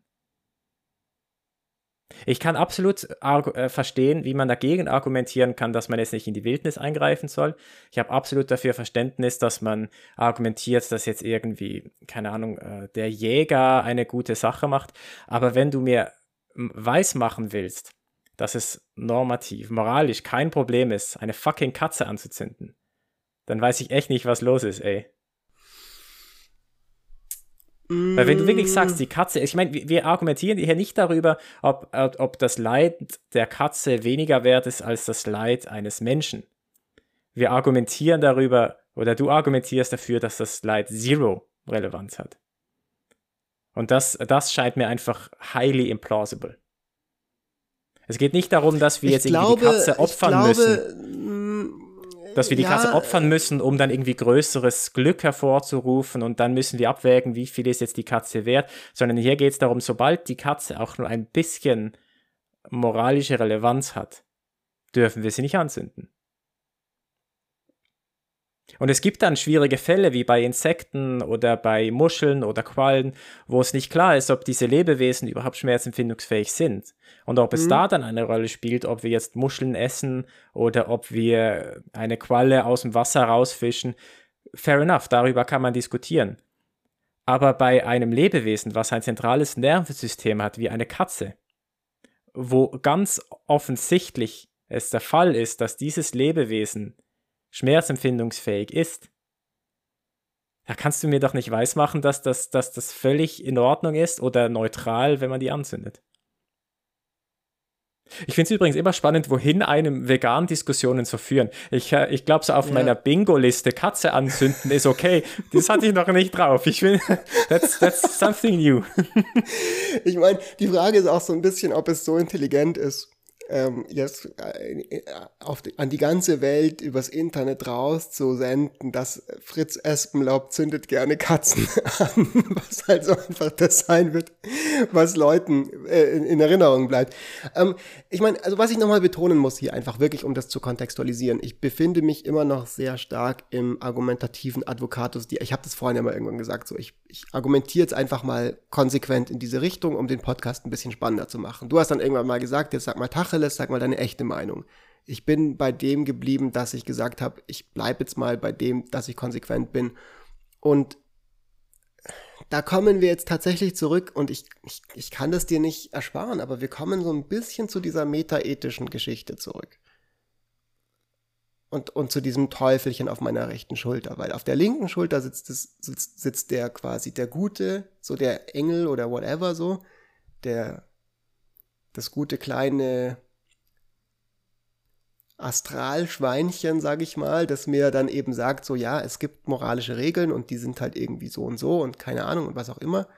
Ich kann absolut äh, verstehen, wie man dagegen argumentieren kann, dass man jetzt nicht in die Wildnis eingreifen soll. Ich habe absolut dafür Verständnis, dass man argumentiert, dass jetzt irgendwie, keine Ahnung, äh, der Jäger eine gute Sache macht. Aber wenn du mir weismachen willst, dass es normativ, moralisch kein Problem ist, eine fucking Katze anzuzünden, dann weiß ich echt nicht, was los ist, ey. Weil wenn du wirklich sagst, die Katze, ich meine, wir argumentieren hier nicht darüber, ob, ob das Leid der Katze weniger wert ist als das Leid eines Menschen. Wir argumentieren darüber, oder du argumentierst dafür, dass das Leid Zero Relevanz hat. Und das, das scheint mir einfach highly implausible. Es geht nicht darum, dass wir ich jetzt glaube, irgendwie die Katze opfern glaube, müssen. Dass wir die ja, Katze opfern müssen, um dann irgendwie größeres Glück hervorzurufen und dann müssen wir abwägen, wie viel ist jetzt die Katze wert, sondern hier geht es darum, sobald die Katze auch nur ein bisschen moralische Relevanz hat, dürfen wir sie nicht anzünden. Und es gibt dann schwierige Fälle wie bei Insekten oder bei Muscheln oder Quallen, wo es nicht klar ist, ob diese Lebewesen überhaupt schmerzempfindungsfähig sind. Und ob es mhm. da dann eine Rolle spielt, ob wir jetzt Muscheln essen oder ob wir eine Qualle aus dem Wasser rausfischen. Fair enough, darüber kann man diskutieren. Aber bei einem Lebewesen, was ein zentrales Nervensystem hat, wie eine Katze, wo ganz offensichtlich es der Fall ist, dass dieses Lebewesen schmerzempfindungsfähig ist, da kannst du mir doch nicht weismachen, dass das, dass das völlig in Ordnung ist oder neutral, wenn man die anzündet. Ich finde es übrigens immer spannend, wohin einem vegan Diskussionen so führen. Ich, äh, ich glaube, so auf ja. meiner Bingo-Liste Katze anzünden ist okay. Das hatte ich noch nicht drauf. Ich will, that's, that's something new. ich meine, die Frage ist auch so ein bisschen, ob es so intelligent ist, ähm, jetzt äh, auf die, an die ganze Welt übers Internet rauszusenden, dass Fritz Espenlaub zündet gerne Katzen an, was halt so einfach das sein wird, was Leuten äh, in, in, Erinnerung bleibt. Ähm, ich meine, also was ich nochmal betonen muss hier einfach wirklich, um das zu kontextualisieren, ich befinde mich immer noch sehr stark im argumentativen Advocatus. Die, ich habe das vorhin ja mal irgendwann gesagt, so ich, ich argumentiere jetzt einfach mal konsequent in diese Richtung, um den Podcast ein bisschen spannender zu machen. Du hast dann irgendwann mal gesagt, jetzt sag mal Tag Tacheles, sag mal deine echte Meinung. Ich bin bei dem geblieben, dass ich gesagt habe, ich bleibe jetzt mal bei dem, dass ich konsequent bin. Und da kommen wir jetzt tatsächlich zurück und ich, ich, ich kann das dir nicht ersparen, aber wir kommen so ein bisschen zu dieser metaethischen Geschichte zurück. Und, und zu diesem Teufelchen auf meiner rechten Schulter, weil auf der linken Schulter sitzt, es, sitzt, sitzt der quasi der Gute, so der Engel oder whatever so, der das gute kleine Astralschweinchen, sag ich mal, das mir dann eben sagt, so ja, es gibt moralische Regeln und die sind halt irgendwie so und so und keine Ahnung und was auch immer.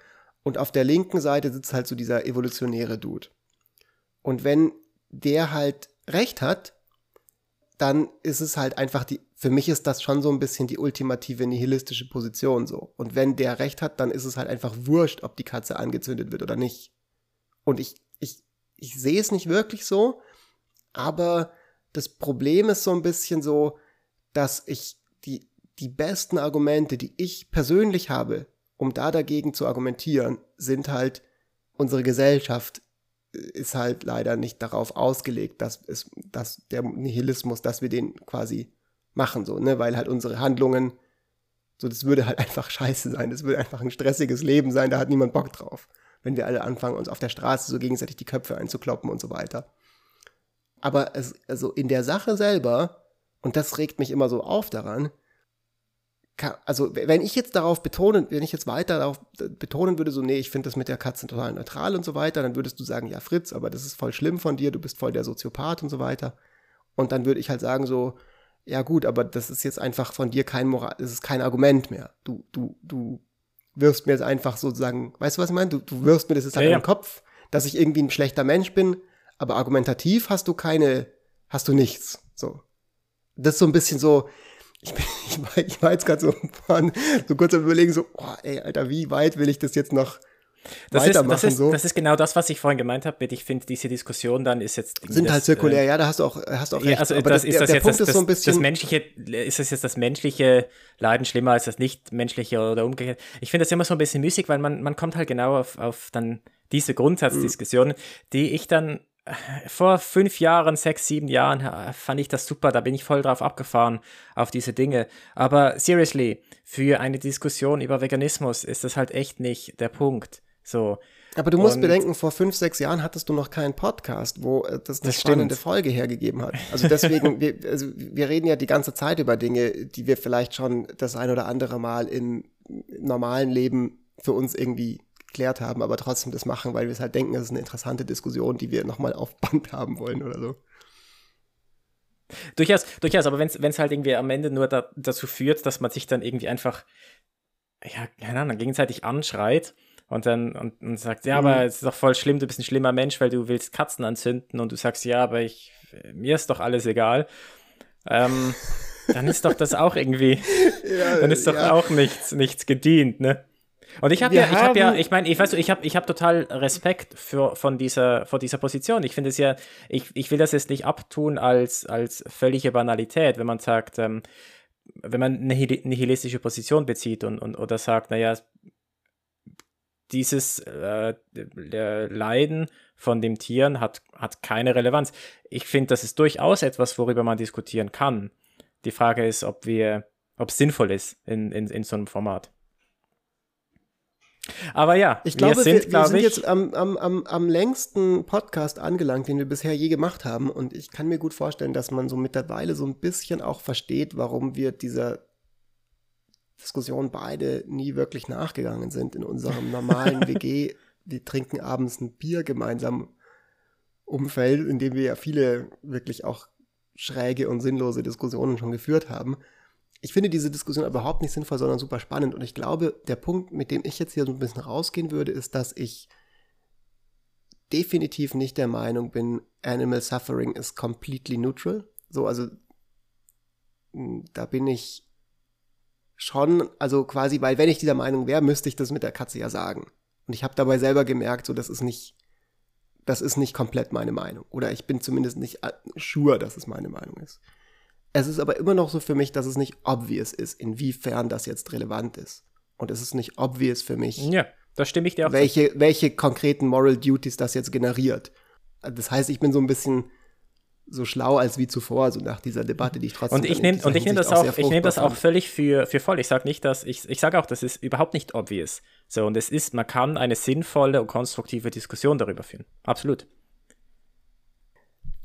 Und auf der linken Seite sitzt halt so dieser evolutionäre Dude. Und wenn der halt recht hat, dann ist es halt einfach die, für mich ist das schon so ein bisschen die ultimative nihilistische Position so. Und wenn der recht hat, dann ist es halt einfach wurscht, ob die Katze angezündet wird oder nicht. Und ich, ich ich sehe es nicht wirklich so, aber das Problem ist so ein bisschen so, dass ich die, die besten Argumente, die ich persönlich habe, um da dagegen zu argumentieren, sind halt, unsere Gesellschaft ist halt leider nicht darauf ausgelegt, dass es, dass der Nihilismus, dass wir den quasi machen, so, ne, weil halt unsere Handlungen, so, das würde halt einfach scheiße sein, das würde einfach ein stressiges Leben sein, da hat niemand Bock drauf wenn wir alle anfangen, uns auf der Straße so gegenseitig die Köpfe einzukloppen und so weiter. Aber es, also in der Sache selber, und das regt mich immer so auf daran, kann, also wenn ich jetzt darauf betonen, wenn ich jetzt weiter darauf betonen würde, so, nee, ich finde das mit der Katze total neutral und so weiter, dann würdest du sagen, ja, Fritz, aber das ist voll schlimm von dir, du bist voll der Soziopath und so weiter. Und dann würde ich halt sagen, so, ja gut, aber das ist jetzt einfach von dir kein Moral, das ist kein Argument mehr. Du, du, du wirfst mir jetzt einfach sozusagen, weißt du, was ich meine? Du, du wirfst mir das jetzt halt ja, in den Kopf, dass ich irgendwie ein schlechter Mensch bin, aber argumentativ hast du keine, hast du nichts. So. Das ist so ein bisschen so, ich, bin, ich, war, ich war jetzt gerade so, so kurz am überlegen, so, oh, ey, Alter, wie weit will ich das jetzt noch das ist, das, ist, so. das ist genau das, was ich vorhin gemeint habe. Ich finde, diese Diskussion dann ist jetzt. Sind das, halt zirkulär, äh, ja, da hast du auch, hast du auch recht. Ja, also aber das, das, ist das der, jetzt Punkt das, ist so ein bisschen. Das menschliche, ist das jetzt das menschliche Leiden schlimmer als das nicht menschliche oder umgekehrt? Ich finde das immer so ein bisschen müßig, weil man, man kommt halt genau auf, auf dann diese Grundsatzdiskussion, mhm. die ich dann äh, vor fünf Jahren, sechs, sieben Jahren fand ich das super, da bin ich voll drauf abgefahren auf diese Dinge. Aber seriously, für eine Diskussion über Veganismus ist das halt echt nicht der Punkt. So. Aber du musst und bedenken, vor fünf, sechs Jahren hattest du noch keinen Podcast, wo äh, das eine das spannende Folge hergegeben hat. Also deswegen, wir, also wir reden ja die ganze Zeit über Dinge, die wir vielleicht schon das ein oder andere Mal im normalen Leben für uns irgendwie geklärt haben, aber trotzdem das machen, weil wir es halt denken, das ist eine interessante Diskussion, die wir nochmal auf Band haben wollen oder so. Durchaus, durchaus, aber wenn es halt irgendwie am Ende nur da, dazu führt, dass man sich dann irgendwie einfach, ja, keine Ahnung, gegenseitig anschreit und dann und, und sagt, ja, mhm. aber es ist doch voll schlimm, du bist ein schlimmer Mensch, weil du willst Katzen anzünden und du sagst, ja, aber ich, mir ist doch alles egal. Ähm, dann ist doch das auch irgendwie, ja, dann ist doch ja. auch nichts, nichts gedient, ne? Und ich habe ja, ich habe ja, ich meine, ich weiß, ich habe, ich habe total Respekt für von dieser, vor dieser Position. Ich finde es ja, ich, ich will das jetzt nicht abtun als als völlige Banalität, wenn man sagt, ähm, wenn man eine nihilistische Position bezieht und, und oder sagt, naja, dieses äh, Leiden von den Tieren hat, hat keine Relevanz. Ich finde, das ist durchaus etwas, worüber man diskutieren kann. Die Frage ist, ob wir, ob es sinnvoll ist in, in, in so einem Format. Aber ja, ich glaube, wir sind, wir, wir sind jetzt am, am, am, am längsten Podcast angelangt, den wir bisher je gemacht haben. Und ich kann mir gut vorstellen, dass man so mittlerweile so ein bisschen auch versteht, warum wir dieser Diskussion beide nie wirklich nachgegangen sind in unserem normalen WG. Wir trinken abends ein Bier gemeinsam Umfeld, in dem wir ja viele wirklich auch schräge und sinnlose Diskussionen schon geführt haben. Ich finde diese Diskussion überhaupt nicht sinnvoll, sondern super spannend. Und ich glaube, der Punkt, mit dem ich jetzt hier so ein bisschen rausgehen würde, ist, dass ich definitiv nicht der Meinung bin, Animal Suffering ist completely neutral. So, also da bin ich schon, also quasi, weil wenn ich dieser Meinung wäre, müsste ich das mit der Katze ja sagen. Und ich habe dabei selber gemerkt, so das ist nicht, das ist nicht komplett meine Meinung. Oder ich bin zumindest nicht sure, dass es meine Meinung ist. Es ist aber immer noch so für mich, dass es nicht obvious ist, inwiefern das jetzt relevant ist. Und es ist nicht obvious für mich. Ja, da stimme ich dir auch welche, zu. welche konkreten Moral Duties das jetzt generiert. Das heißt, ich bin so ein bisschen so schlau als wie zuvor, so nach dieser Debatte, die ich trotzdem und ich nehme und ich nehme das auch, ich nehme das auch völlig für für voll. Ich sage nicht, dass ich ich sage auch, das ist überhaupt nicht obvious. So und es ist, man kann eine sinnvolle und konstruktive Diskussion darüber führen. Absolut.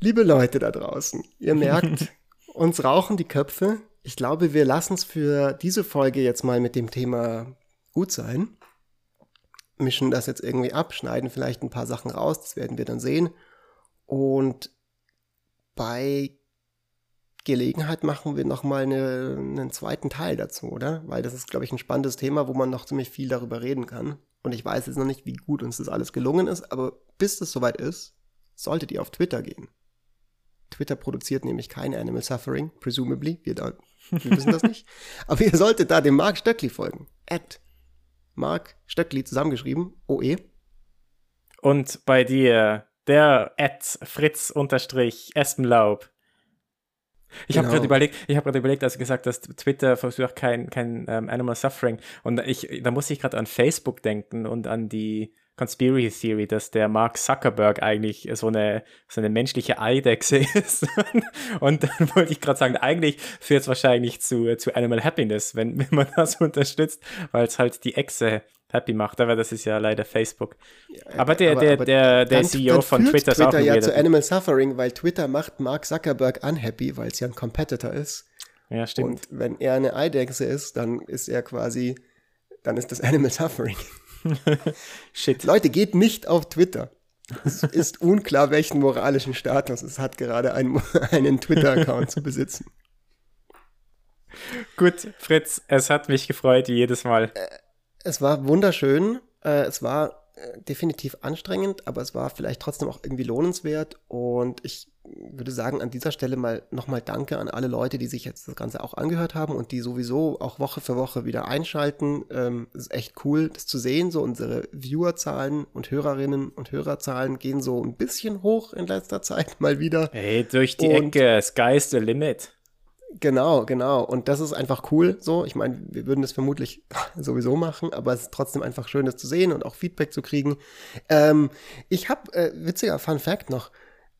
Liebe Leute da draußen, ihr merkt, uns rauchen die Köpfe. Ich glaube, wir lassen es für diese Folge jetzt mal mit dem Thema gut sein. Mischen das jetzt irgendwie ab, schneiden vielleicht ein paar Sachen raus, das werden wir dann sehen. Und bei Gelegenheit machen wir nochmal eine, einen zweiten Teil dazu, oder? Weil das ist, glaube ich, ein spannendes Thema, wo man noch ziemlich viel darüber reden kann. Und ich weiß jetzt noch nicht, wie gut uns das alles gelungen ist, aber bis das soweit ist, solltet ihr auf Twitter gehen. Twitter produziert nämlich kein Animal Suffering, presumably. Wir, da, wir wissen das nicht. Aber ihr solltet da dem Mark Stöckli folgen. At Mark Stöckli zusammengeschrieben, OE. Und bei dir der Ed Fritz unterstrich Espenlaub. Ich genau. habe gerade überlegt, ich habe gerade überlegt, als du gesagt hast, Twitter versucht kein, kein ähm, Animal Suffering. Und ich, da muss ich gerade an Facebook denken und an die Conspiracy Theory, dass der Mark Zuckerberg eigentlich so eine, so eine menschliche Eidechse ist. und dann wollte ich gerade sagen, eigentlich führt es wahrscheinlich zu, zu Animal Happiness, wenn, wenn man das unterstützt, weil es halt die Echse happy macht, aber das ist ja leider Facebook. Aber der, aber, der, aber der, der CEO dann von Twitter ist auch ja zu Animal Suffering, weil Twitter macht Mark Zuckerberg unhappy, weil es ja ein Competitor ist. Ja, stimmt. Und wenn er eine Eidechse ist, dann ist er quasi, dann ist das Animal Suffering. Shit. Leute, geht nicht auf Twitter. Es ist unklar, welchen moralischen Status es hat, gerade einen, einen Twitter-Account zu besitzen. Gut, Fritz, es hat mich gefreut, wie jedes Mal. Äh, es war wunderschön. Äh, es war äh, definitiv anstrengend, aber es war vielleicht trotzdem auch irgendwie lohnenswert. Und ich würde sagen, an dieser Stelle mal nochmal Danke an alle Leute, die sich jetzt das Ganze auch angehört haben und die sowieso auch Woche für Woche wieder einschalten. Ähm, es ist echt cool, das zu sehen. So unsere Viewerzahlen und Hörerinnen und Hörerzahlen gehen so ein bisschen hoch in letzter Zeit mal wieder. Hey, durch die und Ecke, sky's the limit. Genau, genau. Und das ist einfach cool so. Ich meine, wir würden das vermutlich sowieso machen, aber es ist trotzdem einfach schön, das zu sehen und auch Feedback zu kriegen. Ähm, ich habe, äh, witziger Fun Fact noch,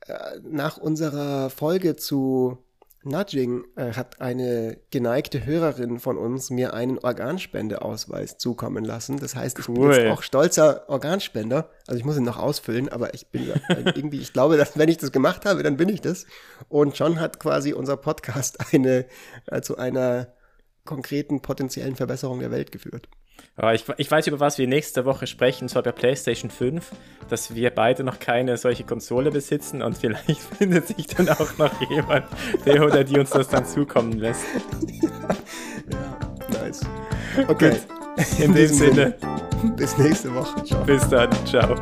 äh, nach unserer Folge zu Nudging äh, hat eine geneigte Hörerin von uns mir einen Organspendeausweis zukommen lassen. Das heißt, ich cool. bin jetzt auch stolzer Organspender. Also ich muss ihn noch ausfüllen, aber ich bin irgendwie, ich glaube, dass wenn ich das gemacht habe, dann bin ich das. Und schon hat quasi unser Podcast eine, äh, zu einer konkreten potenziellen Verbesserung der Welt geführt. Ich, ich weiß, über was wir nächste Woche sprechen, zwar bei PlayStation 5, dass wir beide noch keine solche Konsole besitzen und vielleicht findet sich dann auch noch jemand, der oder die uns das dann zukommen lässt. ja, nice. Okay. Gut. In, In dem Sinne. Sinne. Bis nächste Woche. Ciao. Bis dann. Ciao.